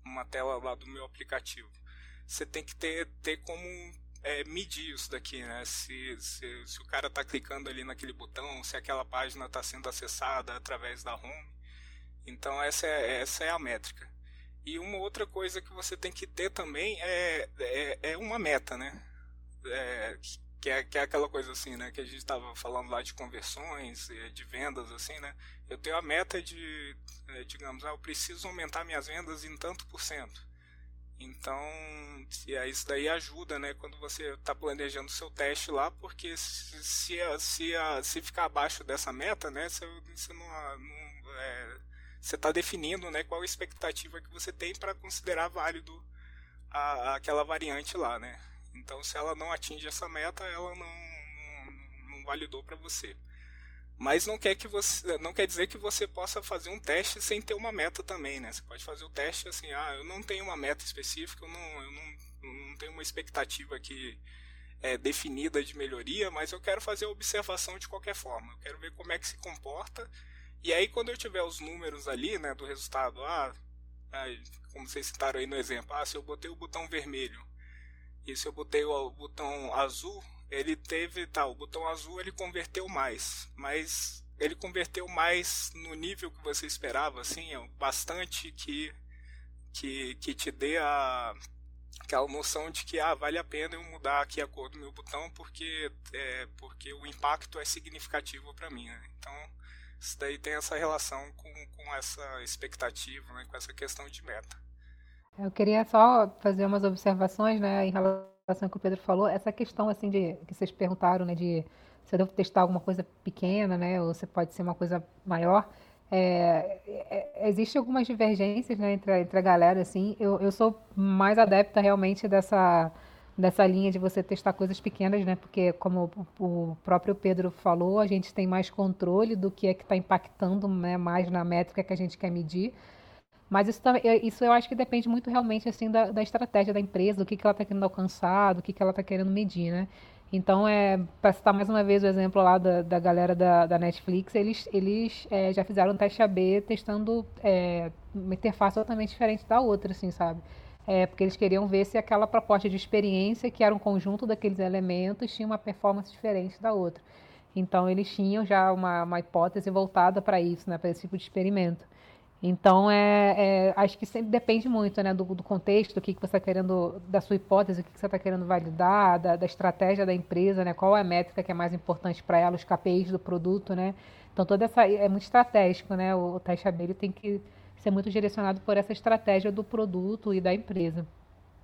numa tela lá do meu aplicativo. Você tem que ter, ter como é, medir isso daqui, né? Se, se, se o cara está clicando ali naquele botão, se aquela página está sendo acessada através da home. Então essa é, essa é a métrica. E uma outra coisa que você tem que ter também é, é, é uma meta, né? É, que é, que é aquela coisa assim, né? Que a gente estava falando lá de conversões, de vendas, assim, né? Eu tenho a meta de, é, digamos, ah, eu preciso aumentar minhas vendas em tanto por cento. Então, aí isso daí ajuda, né? Quando você está planejando seu teste lá, porque se, se, se, se ficar abaixo dessa meta, né? Você, você não, não é, você está definindo né, qual a expectativa que você tem para considerar válido a, aquela variante lá, né? Então, se ela não atinge essa meta, ela não, não, não validou para você. Mas não quer que você, não quer dizer que você possa fazer um teste sem ter uma meta também, né? Você pode fazer o teste assim, ah, eu não tenho uma meta específica, eu não, eu não, não tenho uma expectativa aqui é, definida de melhoria, mas eu quero fazer a observação de qualquer forma. Eu quero ver como é que se comporta. E aí, quando eu tiver os números ali, né, do resultado, ah, como vocês citaram aí no exemplo, ah, se eu botei o botão vermelho e se eu botei o botão azul, ele teve, tá, o botão azul ele converteu mais, mas ele converteu mais no nível que você esperava, assim, é bastante que, que, que te dê a, aquela noção de que ah, vale a pena eu mudar aqui a cor do meu botão porque, é, porque o impacto é significativo para mim. Né? Então, isso daí tem essa relação com, com essa expectativa, né? com essa questão de meta. Eu queria só fazer umas observações, né, em relação ao que o Pedro falou, essa questão assim de que vocês perguntaram, né, de se eu devo testar alguma coisa pequena, né, ou se pode ser uma coisa maior. É, é, existe algumas divergências né, entre, a, entre a galera, assim. Eu, eu sou mais adepta realmente dessa dessa linha de você testar coisas pequenas, né? Porque como o próprio Pedro falou, a gente tem mais controle do que é que está impactando né, mais na métrica que a gente quer medir. Mas isso, isso eu acho que depende muito realmente assim da, da estratégia da empresa, do que, que ela está querendo alcançar, do que, que ela está querendo medir, né? Então, é, para citar mais uma vez o exemplo lá da, da galera da, da Netflix, eles, eles é, já fizeram um teste AB testando é, uma interface totalmente diferente da outra, assim, sabe? É, porque eles queriam ver se aquela proposta de experiência, que era um conjunto daqueles elementos, tinha uma performance diferente da outra. Então, eles tinham já uma, uma hipótese voltada para isso, né, para esse tipo de experimento. Então, é, é, acho que sempre depende muito né, do, do contexto, do que, que você está querendo, da sua hipótese, o que, que você está querendo validar, da, da, estratégia da empresa, né, qual é a métrica que é mais importante para ela, os KPIs do produto. Né? Então, toda essa é muito estratégico, né? O, o teste AB tem que ser muito direcionado por essa estratégia do produto e da empresa.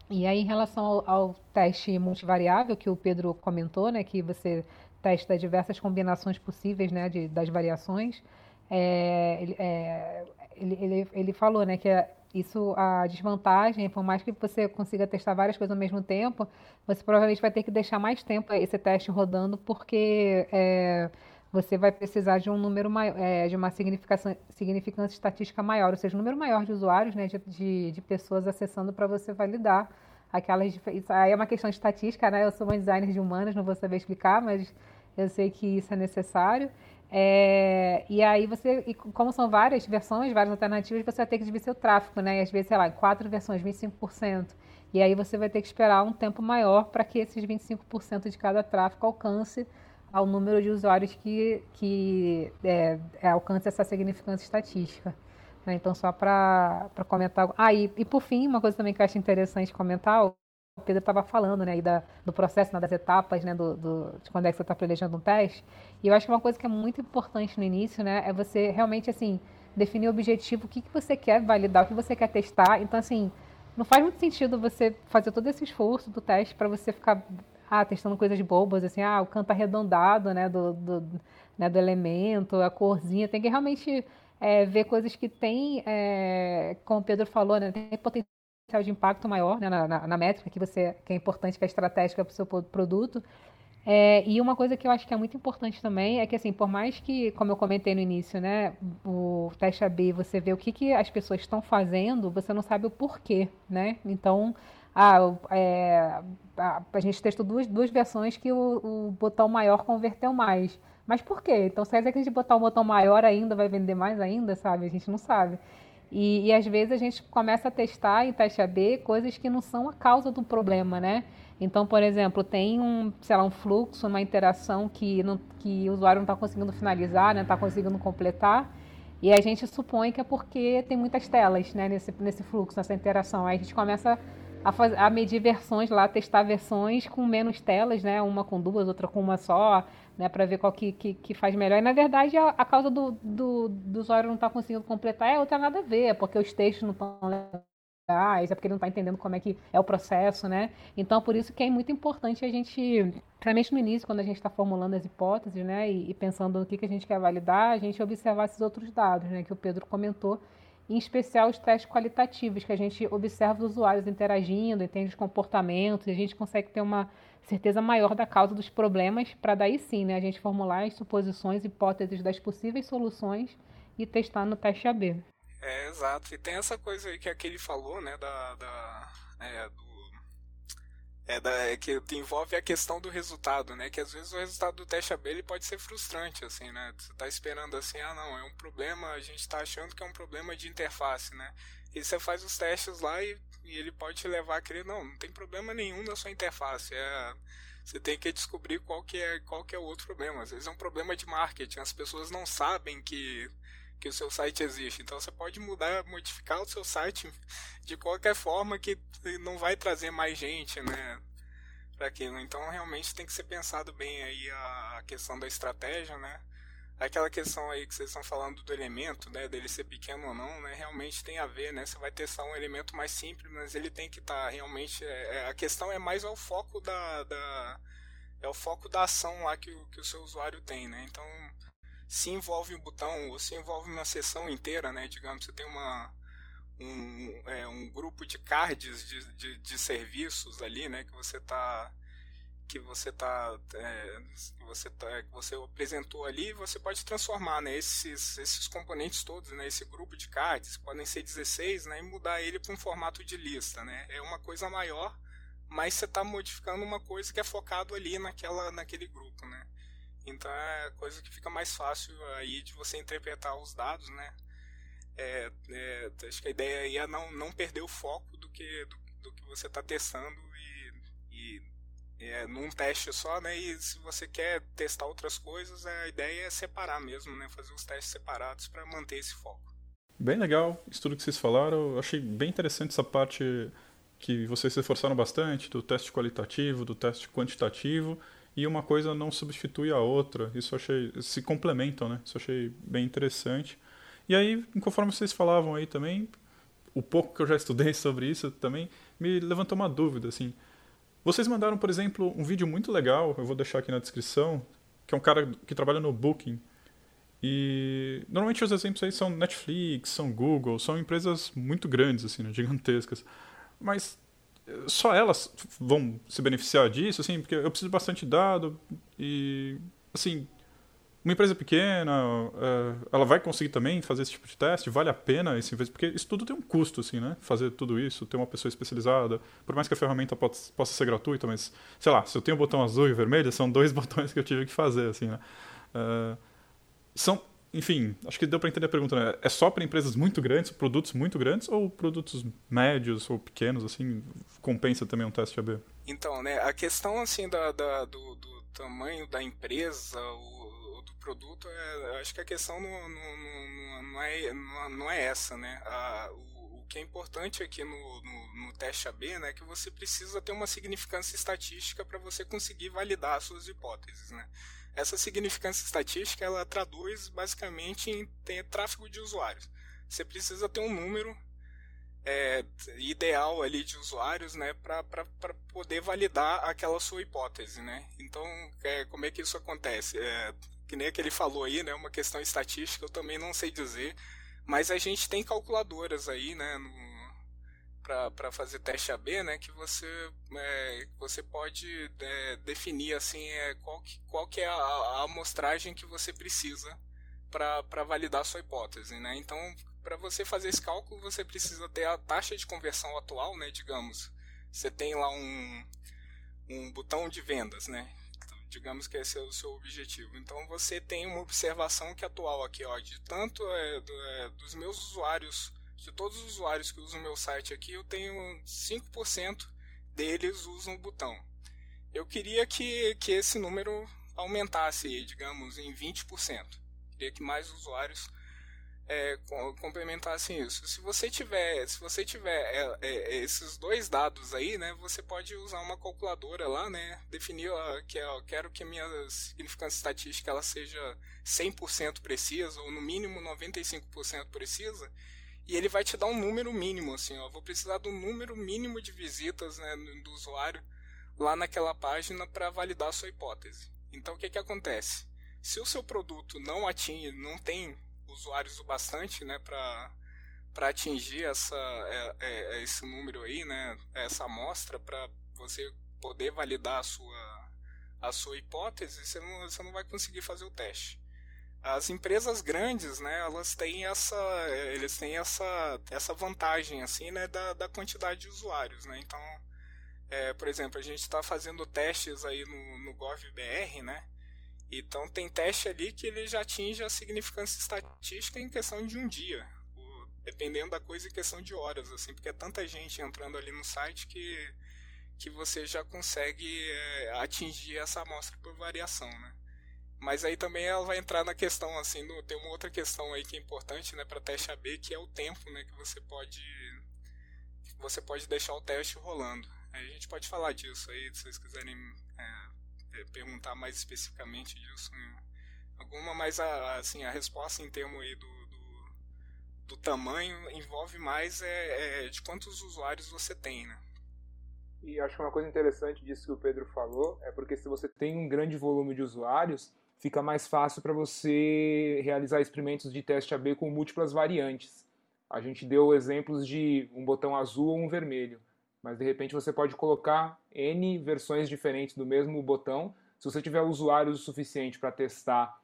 E aí, em relação ao, ao teste multivariável que o Pedro comentou, né, que você testa diversas combinações possíveis né, de, das variações, é, é, ele, ele, ele falou, né, que é isso, a desvantagem, por mais que você consiga testar várias coisas ao mesmo tempo, você provavelmente vai ter que deixar mais tempo esse teste rodando, porque é, você vai precisar de um número maior, é, de uma significância, significância estatística maior, ou seja, um número maior de usuários, né, de, de, de pessoas acessando para você validar aquelas. Isso aí é uma questão de estatística, né? Eu sou uma designer de humanas, não vou saber explicar, mas eu sei que isso é necessário. É, e aí você, e como são várias versões, várias alternativas, você vai ter que dividir seu tráfego, né? E às vezes, sei lá, em quatro versões, 25%. E aí você vai ter que esperar um tempo maior para que esses 25% de cada tráfego alcance ao número de usuários que, que é, é, alcance essa significância estatística. Né? Então, só para comentar. Ah, e, e por fim, uma coisa também que eu acho interessante comentar, o Pedro estava falando, né, da, do processo, né, das etapas, né, do, do, de quando é que você está planejando um teste. E eu acho que uma coisa que é muito importante no início, né, é você realmente, assim, definir o objetivo, o que, que você quer validar, o que você quer testar. Então, assim, não faz muito sentido você fazer todo esse esforço do teste para você ficar ah, testando coisas bobas, assim, ah, o canto arredondado, né, do, do, né, do elemento, a corzinha. Tem que realmente é, ver coisas que tem, é, como o Pedro falou, né, tem potencial de impacto maior né, na, na, na, métrica que você que é importante, que é estratégica para o seu produto. É, e uma coisa que eu acho que é muito importante também é que, assim, por mais que, como eu comentei no início, né, o teste AB, você vê o que, que as pessoas estão fazendo, você não sabe o porquê, né? Então, ah, é, a, a, gente testou duas, duas versões que o, o, botão maior converteu mais. Mas por quê? Então, se a gente botar um botão maior ainda, vai vender mais ainda, sabe? A gente não sabe. E, e às vezes a gente começa a testar em teste AB coisas que não são a causa do problema, né? Então, por exemplo, tem um, sei lá, um fluxo, uma interação que, não, que o usuário não está conseguindo finalizar, não né, está conseguindo completar, e a gente supõe que é porque tem muitas telas né, nesse, nesse fluxo, nessa interação. Aí a gente começa a, a medir versões lá, testar versões com menos telas, né, uma com duas, outra com uma só, né, para ver qual que, que, que, faz melhor. E na verdade a, a causa do, do, do usuário não estar tá conseguindo completar é outra nada a ver, é porque os textos não estão é porque ele não está entendendo como é que é o processo, né? Então, por isso que é muito importante a gente, principalmente no início, quando a gente está formulando as hipóteses, né, e, e, pensando no que, que a gente quer validar, a gente observar esses outros dados, né, que o Pedro comentou, em especial os testes qualitativos, que a gente observa os usuários interagindo, entende os comportamentos, e a gente consegue ter uma certeza maior da causa dos problemas, para daí sim, né, a gente formular as suposições, hipóteses das possíveis soluções e testar no teste AB. É, exato. E tem essa coisa aí que aquele falou, né, da, da é, do é, da, é que envolve a questão do resultado, né? Que às vezes o resultado do teste AB ele pode ser frustrante, assim, né? Você tá esperando assim, ah não, é um problema, a gente tá achando que é um problema de interface, né? E você faz os testes lá e, e ele pode te levar a crer, não, não tem problema nenhum na sua interface, é você tem que descobrir qual que é qual que é o outro problema. Às vezes é um problema de marketing, as pessoas não sabem que que o seu site existe. Então você pode mudar, modificar o seu site de qualquer forma que não vai trazer mais gente, né? Para aquilo. Então realmente tem que ser pensado bem aí a questão da estratégia, né? Aquela questão aí que vocês estão falando do elemento, né, dele ser pequeno ou não, né, realmente tem a ver, né, você vai testar um elemento mais simples, mas ele tem que estar tá realmente, é, é, a questão é mais ao foco da, da, é o foco da ação lá que que o seu usuário tem, né, então se envolve um botão ou se envolve uma sessão inteira, né? Digamos, você tem uma, um, é, um grupo de cards de, de, de, serviços ali, né? Que você está que você tá, é, você tá, que você apresentou ali, você pode transformar, né, esses, esses componentes todos, né, esse grupo de cards, podem ser 16, né, e mudar ele para um formato de lista, né, é uma coisa maior, mas você está modificando uma coisa que é focado ali naquela, naquele grupo, né. Então é coisa que fica mais fácil aí de você interpretar os dados, né? É, é, acho que a ideia aí é não, não perder o foco do que, do, do que você está testando e, e é, num teste só, né? E se você quer testar outras coisas, a ideia é separar mesmo, né? Fazer os testes separados para manter esse foco. Bem legal isso tudo que vocês falaram. Eu achei bem interessante essa parte que vocês se esforçaram bastante do teste qualitativo, do teste quantitativo e uma coisa não substitui a outra. Isso achei se complementam, né? Isso achei bem interessante. E aí, conforme vocês falavam aí também, o pouco que eu já estudei sobre isso também me levantou uma dúvida assim. Vocês mandaram, por exemplo, um vídeo muito legal, eu vou deixar aqui na descrição, que é um cara que trabalha no Booking. E normalmente os exemplos aí são Netflix, são Google, são empresas muito grandes assim, né, gigantescas. Mas só elas vão se beneficiar disso, assim, porque eu preciso bastante dado e, assim, uma empresa pequena, é, ela vai conseguir também fazer esse tipo de teste? Vale a pena esse porque isso tudo tem um custo, assim, né? Fazer tudo isso, ter uma pessoa especializada, por mais que a ferramenta possa, ser gratuita, mas, sei lá, se eu tenho o botão azul e vermelho, são dois botões que eu tive que fazer, assim, né? Uh, são enfim, acho que deu para entender a pergunta. Né? É só para empresas muito grandes, produtos muito grandes, ou produtos médios ou pequenos, assim, compensa também um teste AB? Então, né, a questão assim da, da do, do, tamanho da empresa do produto, é, acho que a questão não, não, não, é, não é essa, né? A, o, o, que é importante aqui no, no, no teste AB, né, é que você precisa ter uma significância estatística para você conseguir validar as suas hipóteses, né? essa significância estatística ela traduz basicamente em ter tráfego de usuários. Você precisa ter um número é, ideal ali de usuários, né, para poder validar aquela sua hipótese, né. Então, é, como é que isso acontece? É, que nem que ele falou aí, né, uma questão estatística, eu também não sei dizer, mas a gente tem calculadoras aí, né, para fazer teste AB, né, que você, é, você pode é, definir assim é, qual, que, qual que é a, a amostragem que você precisa para validar a sua hipótese, né? Então, para você fazer esse cálculo, você precisa ter a taxa de conversão atual, né? Digamos, você tem lá um, um botão de vendas, né? Digamos que esse é o seu objetivo. Então, você tem uma observação que é atual aqui, ó, de tanto é, do, é, dos meus usuários, de todos os usuários que usam o meu site aqui, eu tenho 5% deles usam o botão. Eu queria que, que esse número aumentasse, digamos, em 20%. Queria que mais usuários é, complementassem isso. Se você tiver, se você tiver é, é, esses dois dados aí, né, você pode usar uma calculadora lá, né, definir ó, que ó, quero que a minha significância estatística ela seja 100% precisa ou no mínimo 95% precisa, e ele vai te dar um número mínimo assim, ó, vou precisar do número mínimo de visitas, né, do usuário lá naquela página para validar a sua hipótese. Então o que que acontece? Se o seu produto não atinge, não tem usuários o bastante, né, para para atingir essa é, é, é, esse número aí, né, essa amostra para você poder validar a sua a sua hipótese, você não, você não vai conseguir fazer o teste. As empresas grandes, né, elas têm essa eles têm essa essa vantagem assim, né, da, da quantidade de usuários, né? Então, é, por exemplo, a gente está fazendo testes aí no, no GovBR, né? Então tem teste ali que ele já atinge a significância estatística em questão de um dia, dependendo da coisa em questão de horas, assim, porque é tanta gente entrando ali no site que, que você já consegue é, atingir essa amostra por variação, né? Mas aí também ela vai entrar na questão, assim, no, tem uma outra questão aí que é importante, né, para teste AB, que é o tempo, né, que você pode que você pode deixar o teste rolando. Aí a gente pode falar disso aí, se vocês quiserem é, perguntar mais especificamente disso alguma, mas a, assim, a resposta em termos aí do, do, do tamanho envolve mais é, é, de quantos usuários você tem, né? E acho que uma coisa interessante disso que o Pedro falou é porque se você tem um grande volume de usuários, fica mais fácil para você realizar experimentos de teste AB com múltiplas variantes. A gente deu exemplos de um botão azul ou um vermelho mas de repente você pode colocar N versões diferentes do mesmo botão. Se você tiver usuários o suficiente para testar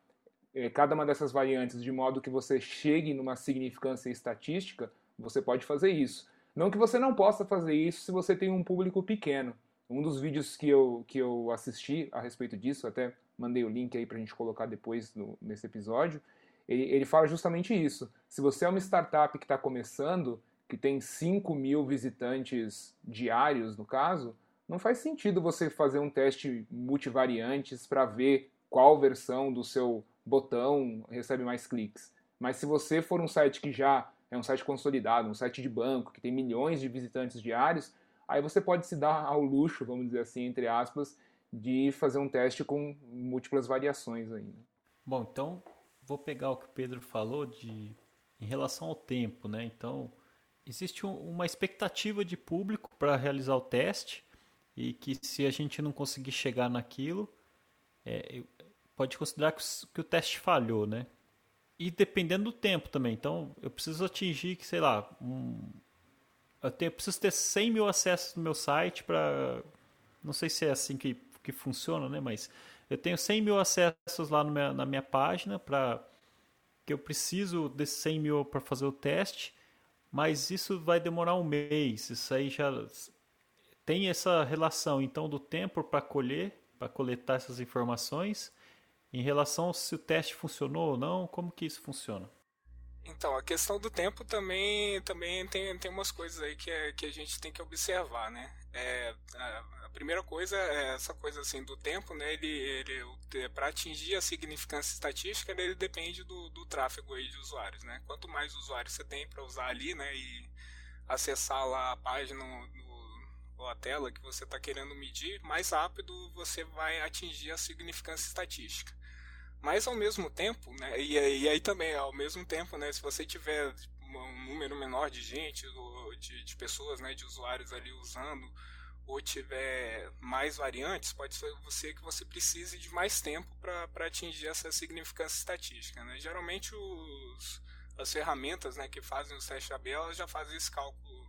eh, cada uma dessas variantes de modo que você chegue numa significância estatística, você pode fazer isso. Não que você não possa fazer isso se você tem um público pequeno. Um dos vídeos que eu, que eu assisti a respeito disso, até mandei o link aí para a gente colocar depois no, nesse episódio, ele, ele fala justamente isso. Se você é uma startup que está começando, que tem 5 mil visitantes diários, no caso, não faz sentido você fazer um teste multivariantes para ver qual versão do seu botão recebe mais cliques. Mas se você for um site que já é um site consolidado, um site de banco, que tem milhões de visitantes diários, aí você pode se dar ao luxo, vamos dizer assim, entre aspas, de fazer um teste com múltiplas variações ainda. Né? Bom, então vou pegar o que o Pedro falou de em relação ao tempo, né? Então, existe um, uma expectativa de público para realizar o teste e que se a gente não conseguir chegar naquilo, é, pode considerar que, que, o teste falhou, né? E dependendo do tempo também. Então, eu preciso atingir, sei lá, um, eu, tenho, eu preciso ter 100 mil acessos no meu site para... Não sei se é assim que, que funciona, né? Mas eu tenho 100 mil acessos lá minha, na minha página para que eu preciso desses 100 mil para fazer o teste mas isso vai demorar um mês. Isso aí já tem essa relação então do tempo para colher, para coletar essas informações, em relação se o teste funcionou ou não, como que isso funciona? Então, a questão do tempo também, também tem, tem umas coisas aí que, é, que a gente tem que observar, né? É, a, a, primeira coisa é essa coisa assim do tempo, né? Ele, ele para atingir a significância estatística, ele depende do, do tráfego aí de usuários, né? Quanto mais usuários você tem para usar ali, né? E acessar lá a página no, ou a tela que você está querendo medir, mais rápido você vai atingir a significância estatística. Mas ao mesmo tempo, né, e, e aí também, ao mesmo tempo, né, se você tiver um número menor de gente, de, de pessoas, né, de usuários ali usando, ou tiver mais variantes, pode ser você que você precise de mais tempo para atingir essa significância estatística. Né? Geralmente os, as ferramentas né, que fazem os testes AB, elas já fazem esse cálculo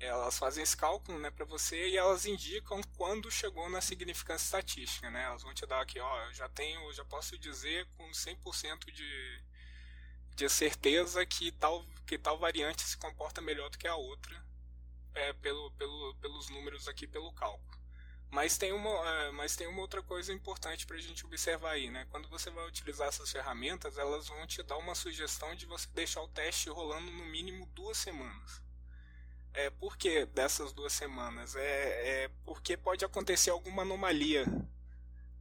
elas fazem esse cálculo né, para você e elas indicam quando chegou na significância estatística. Né? Elas vão te dar aqui, ó, eu já tenho, já posso dizer com 100% de, de certeza que tal, que tal variante se comporta melhor do que a outra, é, pelo, pelo, pelos números aqui, pelo cálculo. Mas tem uma, é, mas tem uma outra coisa importante para a gente observar aí, né? Quando você vai utilizar essas ferramentas, elas vão te dar uma sugestão de você deixar o teste rolando no mínimo duas semanas. É, por que dessas duas semanas? É, é porque pode acontecer alguma anomalia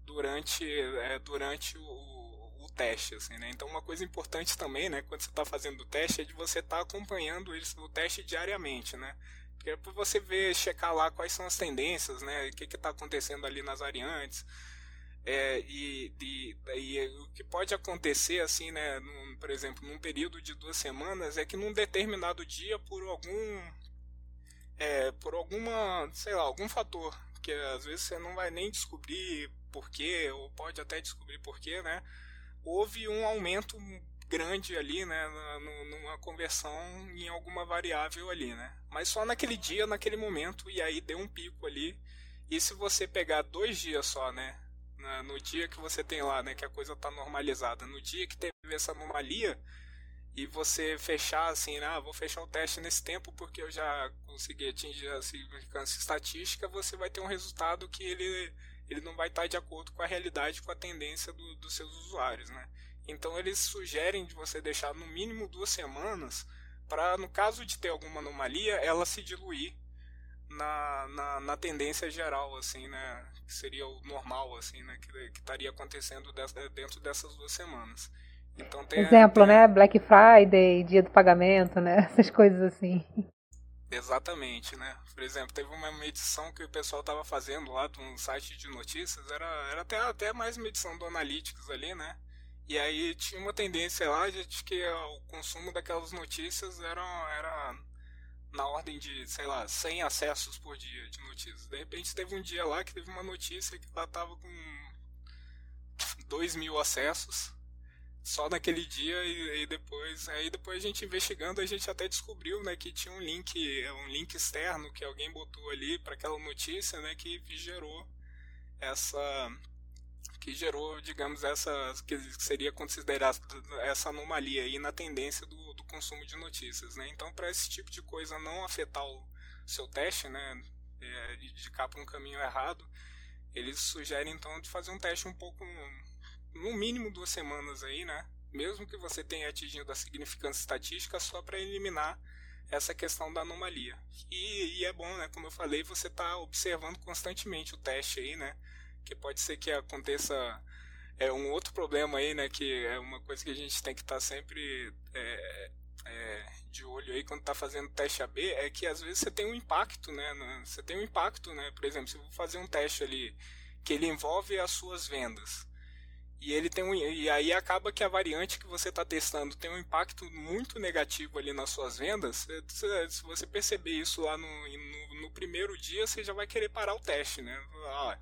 durante, é, durante o, o, teste. Assim, né? Então, uma coisa importante também, né, quando você está fazendo o teste, é de você estar tá acompanhando o teste diariamente. Né? É para você ver, checar lá quais são as tendências, né, o que está acontecendo ali nas variantes. É, e, e, e, o que pode acontecer, assim, né, num, por exemplo, num período de duas semanas, é que num determinado dia, por algum é, por alguma, sei lá, algum fator, que às vezes você não vai nem descobrir porquê, ou pode até descobrir porquê, né? Houve um aumento grande ali, né, numa conversão em alguma variável ali, né? Mas só naquele dia, naquele momento, e aí deu um pico ali. E se você pegar dois dias só, né, no dia que você tem lá, né, que a coisa está normalizada, no dia que teve essa anomalia, e você fechar assim, ah, vou fechar o teste nesse tempo porque eu já consegui atingir a significância estatística, você vai ter um resultado que ele, ele não vai estar de acordo com a realidade, com a tendência do, dos seus usuários, né? Então eles sugerem de você deixar no mínimo duas semanas para, no caso de ter alguma anomalia, ela se diluir na, na, na, tendência geral, assim, né? Que seria o normal, assim, né? Que, que estaria acontecendo dentro dessas duas semanas. Então tem Exemplo, tem... né? Black Friday, dia do pagamento, né? Essas coisas assim. Exatamente, né? Por exemplo, teve uma medição que o pessoal estava fazendo lá de um site de notícias, era, era até, até mais medição do Analytics ali, né? E aí tinha uma tendência lá de que o consumo daquelas notícias era, era na ordem de, sei lá, 100 acessos por dia de notícias. De repente teve um dia lá que teve uma notícia que ela tava com 2 mil acessos só naquele dia e, e, depois aí depois a gente investigando a gente até descobriu né que tinha um link um link externo que alguém botou ali para aquela notícia né que gerou essa que gerou digamos essa que seria considerada essa anomalia aí na tendência do, do consumo de notícias né. Então para esse tipo de coisa não afetar o seu teste né é, de, de cá para um caminho errado eles sugerem então de fazer um teste um pouco no mínimo duas semanas aí, né? Mesmo que você tenha atingido a significância estatística só para eliminar essa questão da anomalia. E, e, é bom, né? Como eu falei, você está observando constantemente o teste aí, né? Que pode ser que aconteça é um outro problema aí, né? Que é uma coisa que a gente tem que estar tá sempre é, é, de olho aí quando está fazendo teste AB, é que às vezes você tem um impacto, né? Você tem um impacto, né? Por exemplo, se eu vou fazer um teste ali que ele envolve as suas vendas, e ele tem um, e aí acaba que a variante que você está testando tem um impacto muito negativo ali nas suas vendas. Se você perceber isso lá no, no, no primeiro dia, você já vai querer parar o teste, né? Ah,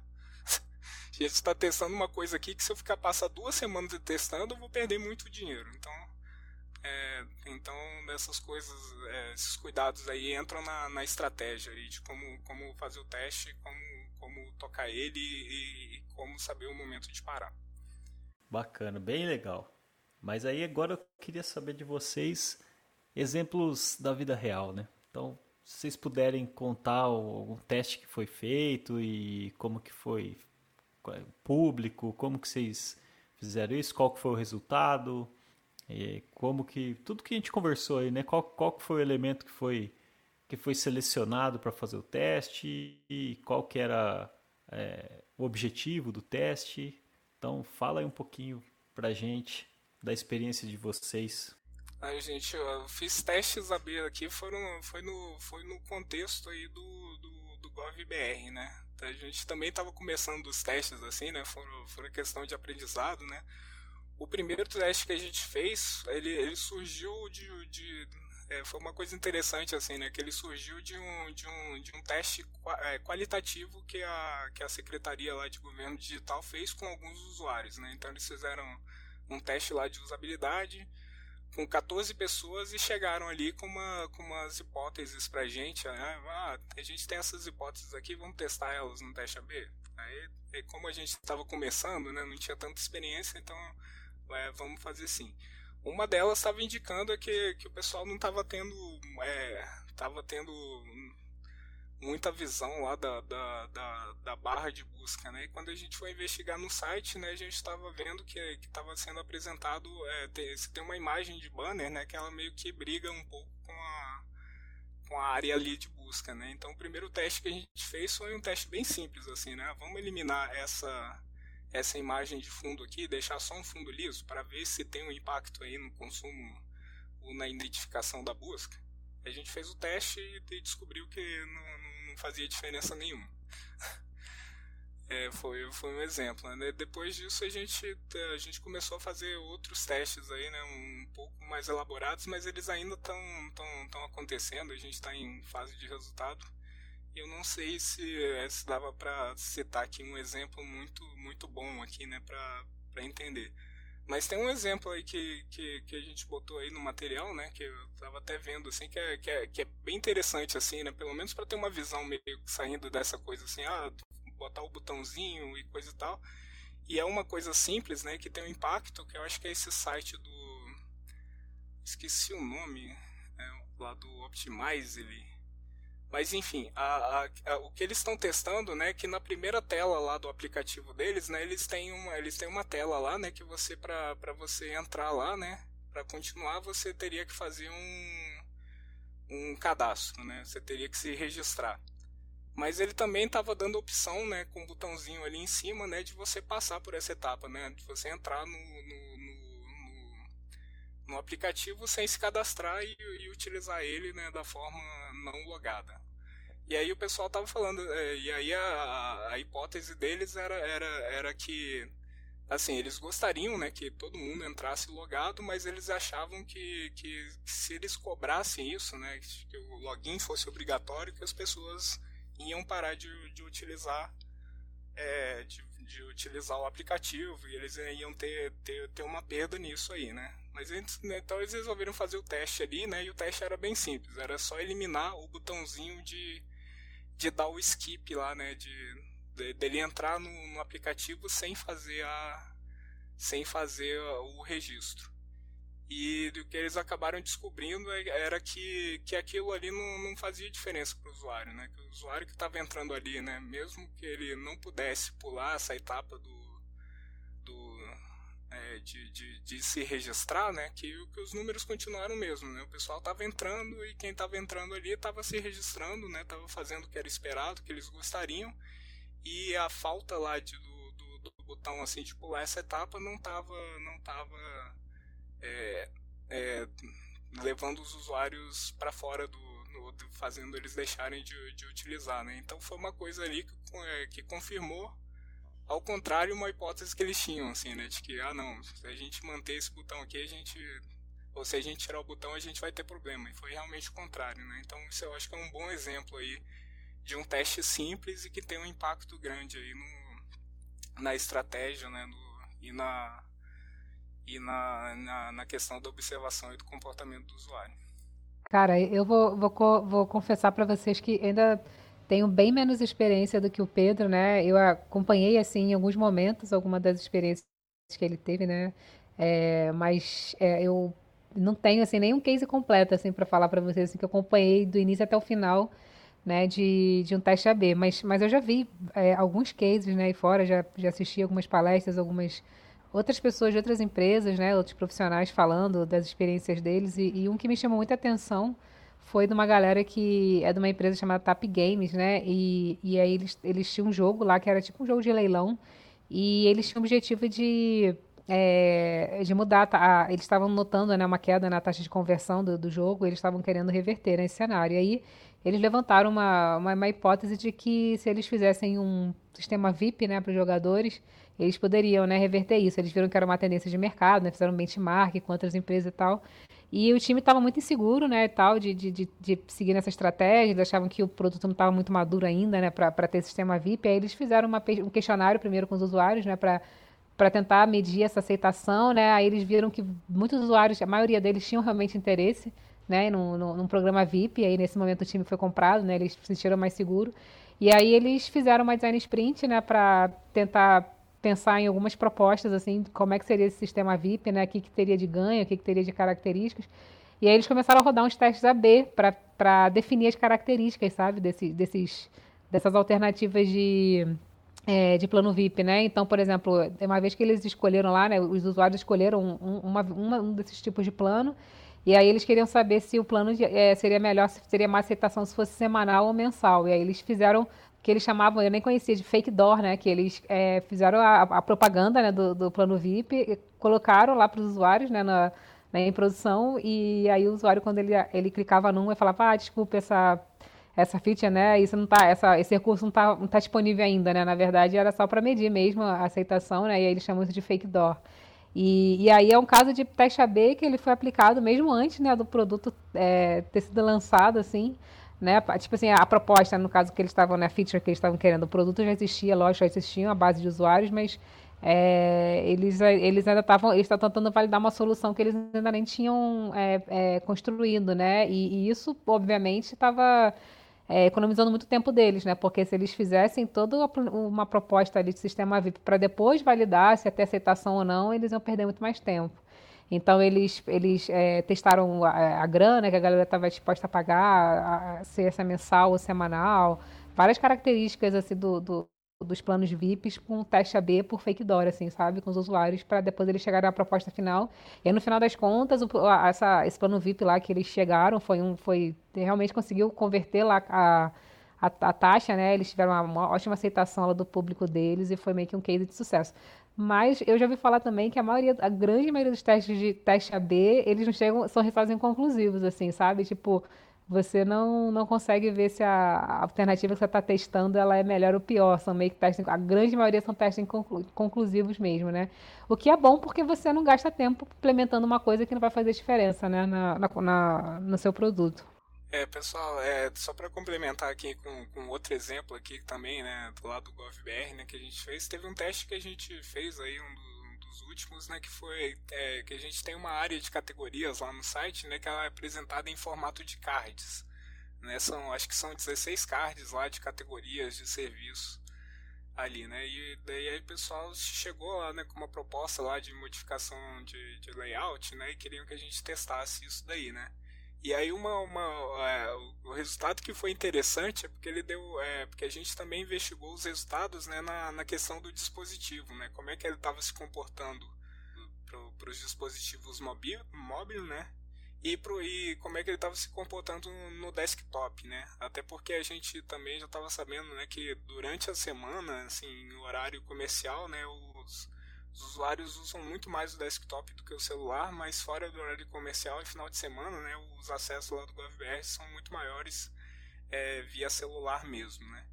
a gente está testando uma coisa aqui que se eu ficar passar duas semanas testando, eu vou perder muito dinheiro. Então, é, então essas coisas, é, esses cuidados aí entram na, na estratégia aí de como, como fazer o teste, como, como tocar ele e, e como saber o momento de parar. Bacana, bem legal. Mas aí agora eu queria saber de vocês exemplos da vida real, né? Então, se vocês puderem contar algum teste que foi feito e como que foi público, como que vocês fizeram isso, qual que foi o resultado, como que tudo que a gente conversou aí, né? Qual, qual que foi o elemento que foi que foi selecionado para fazer o teste e qual que era é, o objetivo do teste. Então, fala aí um pouquinho pra gente da experiência de vocês. A gente, eu fiz testes AB aqui, foram, foi, no, foi no contexto aí do, do, do GovBR, né? A gente também estava começando os testes assim, né? Foram, foram questão de aprendizado, né? O primeiro teste que a gente fez, ele, ele surgiu de, de é, foi uma coisa interessante assim, né? Que ele surgiu de um, de um, de um teste é, qualitativo que a, que a secretaria lá de governo digital fez com alguns usuários, né? Então eles fizeram um teste lá de usabilidade com 14 pessoas e chegaram ali com, uma, com umas hipóteses pra gente. Né? Ah, a gente tem essas hipóteses aqui, vamos testar elas no teste AB. Aí, como a gente estava começando, né, não tinha tanta experiência, então é, vamos fazer assim. Uma delas estava indicando que, que o pessoal não estava tendo, é, tendo muita visão lá da, da, da, da, barra de busca, né? E quando a gente foi investigar no site, né, a gente estava vendo que estava sendo apresentado, é, tem, tem uma imagem de banner, né, que ela meio que briga um pouco com a, com a área ali de busca, né? Então o primeiro teste que a gente fez foi um teste bem simples, assim, né? Vamos eliminar essa essa imagem de fundo aqui, deixar só um fundo liso para ver se tem um impacto aí no consumo ou na identificação da busca. A gente fez o teste e descobriu que não, não fazia diferença nenhuma. É, foi, foi um exemplo. Né? Depois disso a gente, a gente começou a fazer outros testes aí, né? um pouco mais elaborados, mas eles ainda estão acontecendo, a gente está em fase de resultado. Eu não sei se, se dava para citar aqui um exemplo muito, muito bom aqui, né, para entender. Mas tem um exemplo aí que, que, que, a gente botou aí no material, né? Que eu tava até vendo, assim, que é, que é, que é bem interessante, assim, né? Pelo menos para ter uma visão meio saindo dessa coisa, assim, ah, botar o botãozinho e coisa e tal. E é uma coisa simples, né? Que tem um impacto, que eu acho que é esse site do... Esqueci o nome, é, lá do Optimize, ele mas enfim, a, a, a, o que eles estão testando, né, que na primeira tela lá do aplicativo deles, né, eles têm uma, eles têm uma tela lá, né, que você para você entrar lá, né, para continuar você teria que fazer um um cadastro, né, você teria que se registrar. Mas ele também estava dando opção, né, com um botãozinho ali em cima, né, de você passar por essa etapa, né, de você entrar no, no, no aplicativo sem se cadastrar e, e utilizar ele, né, da forma não logada. E aí o pessoal tava falando, é, e aí a, a, hipótese deles era, era, era que, assim, eles gostariam, né, que todo mundo entrasse logado, mas eles achavam que, que se eles cobrassem isso, né, que o login fosse obrigatório, que as pessoas iam parar de, de utilizar é, de, de, utilizar o aplicativo e eles iam ter, ter, ter uma perda nisso aí, né? Mas né, então eles resolveram fazer o teste ali, né? E o teste era bem simples, era só eliminar o botãozinho de, de dar o skip lá, né? De, de dele entrar no, no, aplicativo sem fazer a sem fazer o registro. E o que eles acabaram descobrindo é, era que, que aquilo ali não, não fazia diferença para o usuário, né? Que o usuário que estava entrando ali, né? Mesmo que ele não pudesse pular essa etapa do, é, de, de, de, se registrar, né, que, que os números continuaram mesmo, né, o pessoal estava entrando e quem estava entrando ali estava se registrando, né, estava fazendo o que era esperado, o que eles gostariam, e a falta lá de, do, do, do, botão assim de pular essa etapa não estava não tava, é, é, levando os usuários para fora do, do, fazendo eles deixarem de, de utilizar, né, então foi uma coisa ali que, é, que confirmou ao contrário, uma hipótese que eles tinham, assim, né? De que, ah, não, se a gente manter esse botão aqui, a gente. Ou se a gente tirar o botão, a gente vai ter problema. E foi realmente o contrário, né? Então, isso eu acho que é um bom exemplo aí de um teste simples e que tem um impacto grande aí no, na estratégia, né? No, e na, e na, na, na questão da observação e do comportamento do usuário. Cara, eu vou, vou, vou confessar para vocês que ainda tenho bem menos experiência do que o Pedro, né? Eu acompanhei, assim, em alguns momentos, alguma das experiências que ele teve, né? É, mas é, eu não tenho, assim, nenhum case completo, assim, para falar para vocês, assim, que eu acompanhei do início até o final, né, de, de um teste AB. Mas, mas eu já vi é, alguns cases, né, aí fora, já, já assisti algumas palestras, algumas outras pessoas de outras empresas, né, outros profissionais falando das experiências deles, e, e um que me chamou muita atenção foi de uma galera que é de uma empresa chamada Tap Games, né? E, e aí eles, eles tinham um jogo lá que era tipo um jogo de leilão. E eles tinham o objetivo de é, de mudar, a, eles estavam notando né, uma queda na taxa de conversão do, do jogo, eles estavam querendo reverter nesse cenário. E aí eles levantaram uma, uma, uma, hipótese de que se eles fizessem um sistema VIP né, para os jogadores, eles poderiam né, reverter isso. Eles viram que era uma tendência de mercado, né, fizeram um benchmark com outras empresas e tal. E o time estava muito inseguro, né, tal, de, de, de, de, seguir nessa estratégia, eles achavam que o produto não estava muito maduro ainda, né, para ter sistema VIP. Aí eles fizeram uma, um questionário primeiro com os usuários, né, para para tentar medir essa aceitação, né? Aí eles viram que muitos usuários, a maioria deles tinham realmente interesse, né, num, num, num programa VIP. Aí nesse momento o time foi comprado, né? Eles se sentiram mais seguro. E aí eles fizeram uma design sprint, né, para tentar pensar em algumas propostas, assim, como é que seria esse sistema VIP, né, o que, que teria de ganho, o que, que teria de características. E aí eles começaram a rodar uns testes AB para definir as características, sabe, desse, desses, dessas alternativas de, é, de plano VIP, né? Então, por exemplo, uma vez que eles escolheram lá, né, os usuários escolheram um, uma, uma, um desses tipos de plano, e aí eles queriam saber se o plano de, é, seria melhor, se seria mais aceitação se fosse semanal ou mensal. E aí eles fizeram que eles chamavam, eu nem conhecia, de fake door, né? Que eles é, fizeram a, a propaganda né, do, do, plano VIP, colocaram lá para os usuários, né, na, na em produção, e aí o usuário, quando ele, ele clicava num, ele falava, ah, desculpa, essa, essa feature, né, isso não tá, essa, esse recurso não está não tá disponível ainda, né? Na verdade, era só para medir mesmo a aceitação, né? E aí eles chamam isso de fake door. E, e, aí é um caso de teste AB que ele foi aplicado mesmo antes né, do produto é, ter sido lançado, assim, né? Tipo assim, a proposta, no caso que eles estavam, né, a feature que eles estavam querendo, o produto já existia, lógico, já existia a base de usuários, mas é, eles, eles ainda estavam, eles tentando validar uma solução que eles ainda nem tinham é, é, construído, né? E, e isso, obviamente, estava é, economizando muito tempo deles, né? Porque se eles fizessem toda uma proposta ali de sistema VIP para depois validar se até aceitação ou não, eles iam perder muito mais tempo. Então eles, eles é, testaram a, a, grana que a galera estava disposta a pagar, a, a, se essa mensal ou semanal, várias características assim do, do dos planos VIPs com teste AB por fake door, assim, sabe? Com os usuários, para depois eles chegarem à proposta final. E aí, no final das contas, o, essa, esse plano VIP lá que eles chegaram foi um. Foi, realmente conseguiu converter lá a, a, a taxa, né? Eles tiveram uma, uma, ótima aceitação lá do público deles e foi meio que um case de sucesso. Mas eu já ouvi falar também que a maioria, a grande maioria dos testes de teste AB, eles não chegam, são resultados inconclusivos, assim, sabe? Tipo, você não, não consegue ver se a alternativa que você está testando ela é melhor ou pior. São meio que testes, a grande maioria são testes conclusivos mesmo, né? O que é bom porque você não gasta tempo implementando uma coisa que não vai fazer diferença, né, na, na, na no seu produto. É, pessoal, é, só para complementar aqui com, com outro exemplo aqui também, né, do lado do GovBR, né, que a gente fez, teve um teste que a gente fez aí, um, do, um dos últimos, né, que foi é, que a gente tem uma área de categorias lá no site, né, que ela é apresentada em formato de cards, né, são, acho que são 16 cards lá de categorias de serviço ali, né, e daí o pessoal chegou lá, né, com uma proposta lá de modificação de, de layout, né, e queriam que a gente testasse isso daí, né, e aí uma, uma é, o resultado que foi interessante é porque ele deu, é, porque a gente também investigou os resultados né, na, na questão do dispositivo, né, como é que ele estava se comportando para os dispositivos móveis, móvel, né, e, pro, e como é que ele estava se comportando no desktop, né? Até porque a gente também já estava sabendo, né, que durante a semana, assim, horário comercial, né, os, os usuários usam muito mais o desktop do que o celular, mas fora do horário comercial e final de semana, né, os acessos lá do GovBR são muito maiores é, via celular mesmo, né.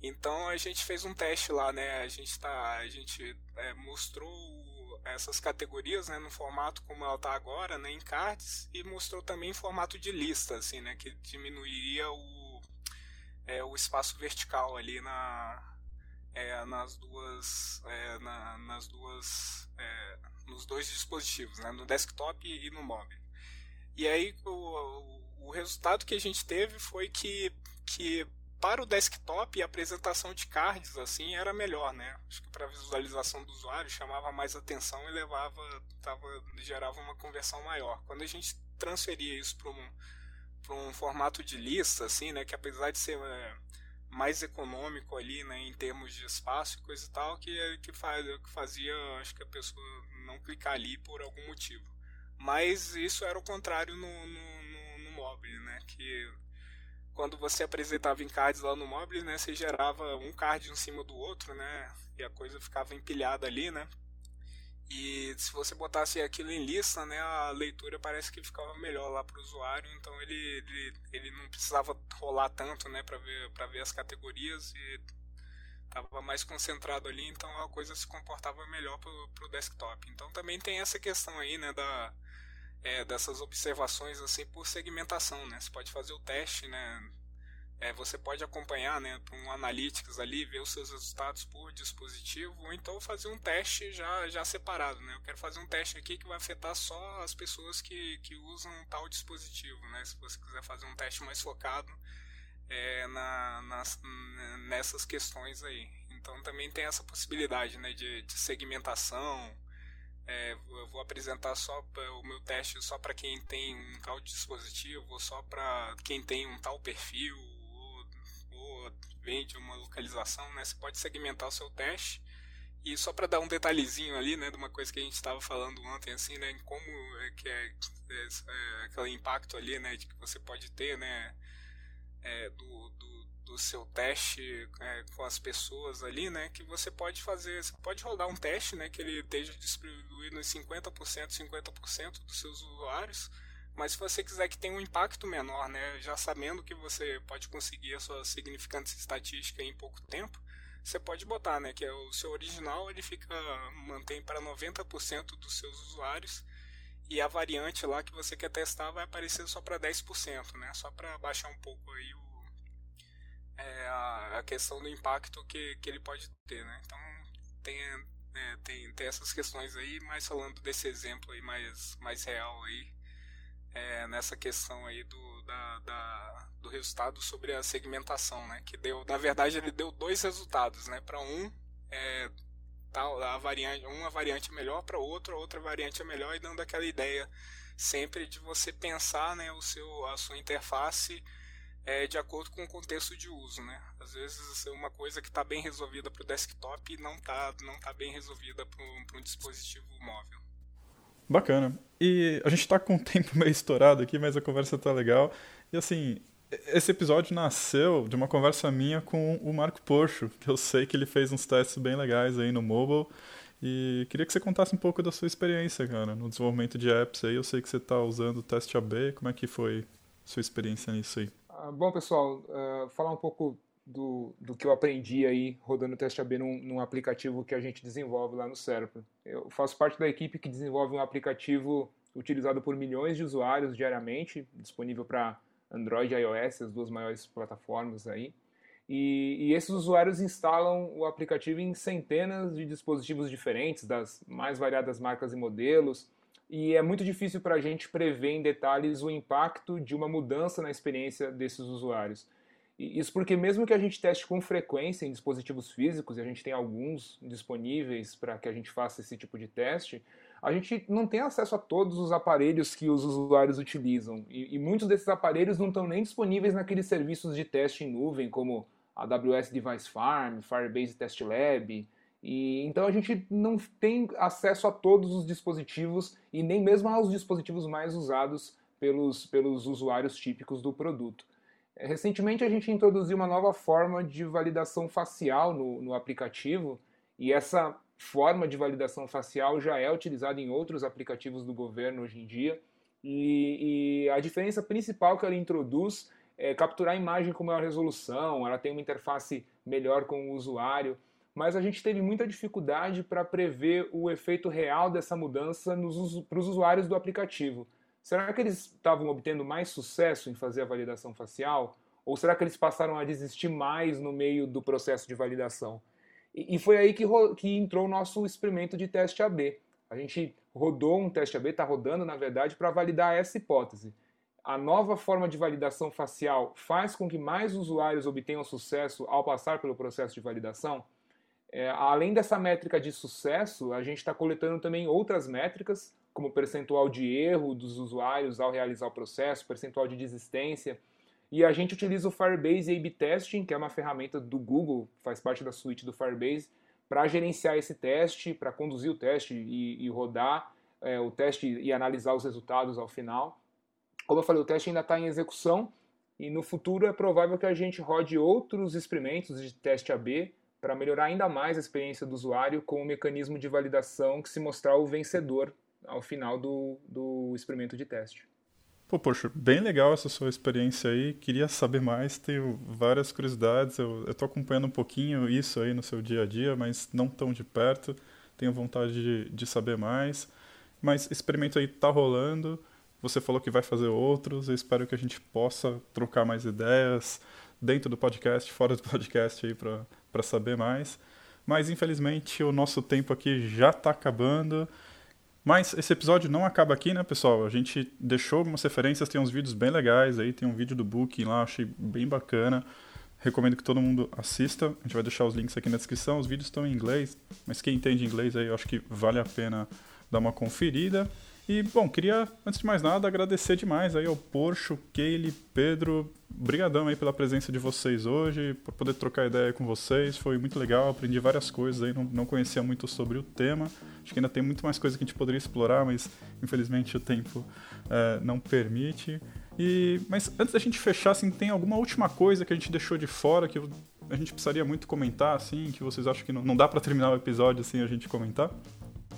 Então a gente fez um teste lá, né, a gente tá, a gente é, mostrou essas categorias, né, no formato como ela está agora, né, em cards, e mostrou também em formato de lista, assim, né, que diminuiria o, é, o espaço vertical ali na, é, nas duas, é, na, nas duas, é, nos dois dispositivos, né, no desktop e no mobile. E aí o, o resultado que a gente teve foi que, que para o desktop a apresentação de cards assim era melhor, né? Acho que para visualização do usuário chamava mais atenção e levava, tava, gerava uma conversão maior. Quando a gente transferia isso para um, um formato de lista, assim, né? Que apesar de ser é, mais econômico ali, né, em termos de espaço e coisa e tal, que, que, faz, que fazia, acho que a pessoa não clicar ali por algum motivo. Mas isso era o contrário no, no, no, no mobile, né, que quando você apresentava em cards lá no mobile, né, você gerava um card em cima do outro, né, e a coisa ficava empilhada ali, né, E se você botasse aquilo em lista, né, a leitura parece que ficava melhor lá para o usuário, então ele, ele, ele não precisava rolar tanto né, para ver, ver as categorias e estava mais concentrado ali, então a coisa se comportava melhor para o desktop. Então também tem essa questão aí né, da, é, dessas observações assim por segmentação. Né? Você pode fazer o teste né, é, você pode acompanhar né, um Analytics ali, ver os seus resultados por dispositivo, ou então fazer um teste já, já separado. Né? Eu quero fazer um teste aqui que vai afetar só as pessoas que, que usam tal dispositivo. Né? Se você quiser fazer um teste mais focado é, na, nas, nessas questões aí. Então também tem essa possibilidade né, de, de segmentação. É, eu vou apresentar só o meu teste só para quem tem um tal dispositivo, ou só para quem tem um tal perfil, vem de uma localização, né? Você pode segmentar o seu teste. E só para dar um detalhezinho ali, né, de uma coisa que a gente estava falando ontem, assim, né, em como é que é, é, é, aquele impacto ali, né, de que você pode ter, né, é, do, do, do, seu teste é, com as pessoas ali, né, que você pode fazer, você pode rodar um teste, né, que ele esteja distribuído em 50%, 50% dos seus usuários, mas se você quiser que tenha um impacto menor, né, já sabendo que você pode conseguir a sua significância estatística em pouco tempo, você pode botar, né, que é o seu original ele fica mantém para 90% dos seus usuários e a variante lá que você quer testar vai aparecer só para 10%, né, só para baixar um pouco aí o, é, a, a, questão do impacto que, que ele pode ter, né. Então tem, é, tem, tem essas questões aí, mas falando desse exemplo aí mais, mais real aí é, nessa questão aí do, da, da, do resultado sobre a segmentação, né? Que deu, na verdade, ele deu dois resultados, né? Para um, é, tal, a variante, uma variante é melhor, para outro, a outra variante é melhor, e dando aquela ideia sempre de você pensar, né, o seu, a sua interface é, de acordo com o contexto de uso, né? Às vezes uma coisa que está bem resolvida para o desktop não está não tá bem resolvida para um dispositivo móvel. Bacana. E a gente tá com o tempo meio estourado aqui, mas a conversa tá legal. E assim, esse episódio nasceu de uma conversa minha com o Marco Porcho, que eu sei que ele fez uns testes bem legais aí no mobile. E queria que você contasse um pouco da sua experiência, cara, no desenvolvimento de apps aí. Eu sei que você está usando o teste AB. Como é que foi sua experiência nisso aí? Ah, bom, pessoal, uh, falar um pouco do, do que eu aprendi aí rodando o teste AB num, num, aplicativo que a gente desenvolve lá no Serpa. Eu faço parte da equipe que desenvolve um aplicativo utilizado por milhões de usuários diariamente, disponível para Android e iOS, as duas maiores plataformas aí. E, e, esses usuários instalam o aplicativo em centenas de dispositivos diferentes, das mais variadas marcas e modelos, e é muito difícil para a gente prever em detalhes o impacto de uma mudança na experiência desses usuários. Isso porque mesmo que a gente teste com frequência em dispositivos físicos, e a gente tem alguns disponíveis para que a gente faça esse tipo de teste, a gente não tem acesso a todos os aparelhos que os usuários utilizam. E, e muitos desses aparelhos não estão nem disponíveis naqueles serviços de teste em nuvem, como AWS Device Farm, Firebase Test Lab. E, então a gente não tem acesso a todos os dispositivos e nem mesmo aos dispositivos mais usados pelos, pelos usuários típicos do produto. Recentemente a gente introduziu uma nova forma de validação facial no, no aplicativo e essa forma de validação facial já é utilizada em outros aplicativos do governo hoje em dia. E, e, a diferença principal que ela introduz é capturar a imagem com maior resolução, ela tem uma interface melhor com o usuário, mas a gente teve muita dificuldade para prever o efeito real dessa mudança para os usuários do aplicativo. Será que eles estavam obtendo mais sucesso em fazer a validação facial? Ou será que eles passaram a desistir mais no meio do processo de validação? E, e foi aí que, que entrou o nosso experimento de teste AB. A gente rodou um teste AB, está rodando na verdade, para validar essa hipótese. A nova forma de validação facial faz com que mais usuários obtenham sucesso ao passar pelo processo de validação? É, além dessa métrica de sucesso, a gente está coletando também outras métricas, como percentual de erro dos usuários ao realizar o processo, percentual de desistência. E a gente utiliza o Firebase A-B Testing, que é uma ferramenta do Google, faz parte da suite do Firebase, para gerenciar esse teste, para conduzir o teste e, e rodar é, o teste e analisar os resultados ao final. Como eu falei, o teste ainda está em execução e no futuro é provável que a gente rode outros experimentos de teste AB para melhorar ainda mais a experiência do usuário com o mecanismo de validação que se mostrar o vencedor ao final do, do experimento de teste. Pô, poxa, bem legal essa sua experiência aí. Queria saber mais, tenho várias curiosidades. Eu, estou acompanhando um pouquinho isso aí no seu dia a dia, mas não tão de perto. Tenho vontade de, de saber mais. Mas experimento aí tá rolando. Você falou que vai fazer outros. Eu espero que a gente possa trocar mais ideias dentro do podcast, fora do podcast aí para saber mais. Mas infelizmente o nosso tempo aqui já está acabando. Mas esse episódio não acaba aqui, né, pessoal? A gente deixou algumas referências, tem uns vídeos bem legais aí, tem um vídeo do Booking lá, achei bem bacana. Recomendo que todo mundo assista. A gente vai deixar os links aqui na descrição. Os vídeos estão em inglês, mas quem entende inglês aí, eu acho que vale a pena dar uma conferida. E, bom, queria, antes de mais nada, agradecer demais aí ao Porcho, Keile, Pedro. Brigadão aí pela presença de vocês hoje, por poder trocar ideia com vocês. Foi muito legal, aprendi várias coisas aí, não, não conhecia muito sobre o tema. Acho que ainda tem muito mais coisa que a gente poderia explorar, mas infelizmente o tempo é, não permite. E, mas antes da gente fechar, assim, tem alguma última coisa que a gente deixou de fora que a gente precisaria muito comentar, assim, que vocês acham que não, não dá para terminar o episódio sem a gente comentar?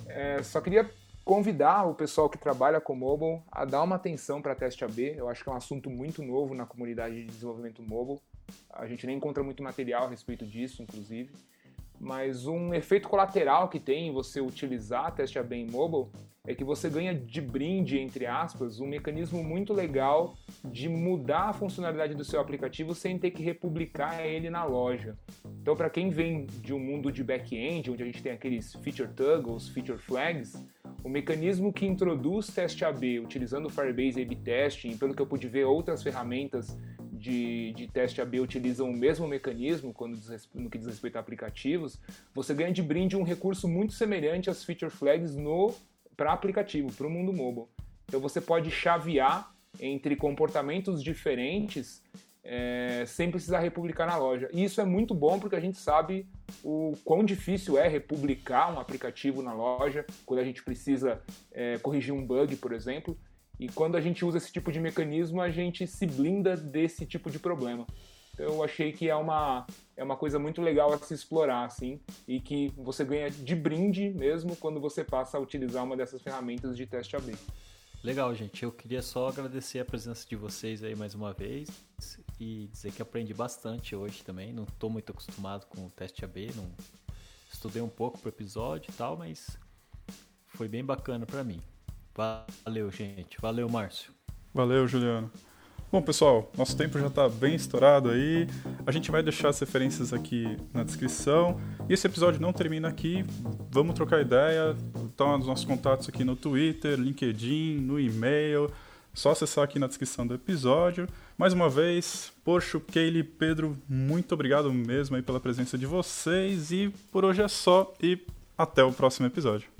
É, só queria convidar o pessoal que trabalha com mobile a dar uma atenção para teste AB. Eu acho que é um assunto muito novo na comunidade de desenvolvimento mobile. A gente nem encontra muito material a respeito disso, inclusive. Mas um efeito colateral que tem em você utilizar teste AB em mobile é que você ganha de brinde, entre aspas, um mecanismo muito legal de mudar a funcionalidade do seu aplicativo sem ter que republicar ele na loja. Então, para quem vem de um mundo de back-end, onde a gente tem aqueles feature toggles, feature flags, o mecanismo que introduz teste AB utilizando o Firebase A/B Testing, e pelo que eu pude ver, outras ferramentas de, de teste AB utilizam o mesmo mecanismo quando diz, no que diz respeito a aplicativos, você ganha de brinde um recurso muito semelhante às feature flags para aplicativo, para o mundo mobile. Então você pode chavear entre comportamentos diferentes é, sem precisar republicar na loja. E isso é muito bom porque a gente sabe o quão difícil é republicar um aplicativo na loja quando a gente precisa é, corrigir um bug, por exemplo. E quando a gente usa esse tipo de mecanismo, a gente se blinda desse tipo de problema. Então eu achei que é uma, é uma coisa muito legal a se explorar, assim, e que você ganha de brinde mesmo quando você passa a utilizar uma dessas ferramentas de teste AB. Legal, gente. Eu queria só agradecer a presença de vocês aí mais uma vez e dizer que aprendi bastante hoje também. Não estou muito acostumado com o teste AB, não estudei um pouco pro episódio e tal, mas foi bem bacana para mim. Valeu, gente. Valeu, Márcio. Valeu, Juliano. Bom, pessoal, nosso tempo já está bem estourado aí. A gente vai deixar as referências aqui na descrição. E esse episódio não termina aqui. Vamos trocar ideia. Então, os nossos contatos aqui no Twitter, LinkedIn, no e-mail. Só acessar aqui na descrição do episódio. Mais uma vez, Poxo, Keile, Pedro, muito obrigado mesmo aí pela presença de vocês. E por hoje é só. E até o próximo episódio.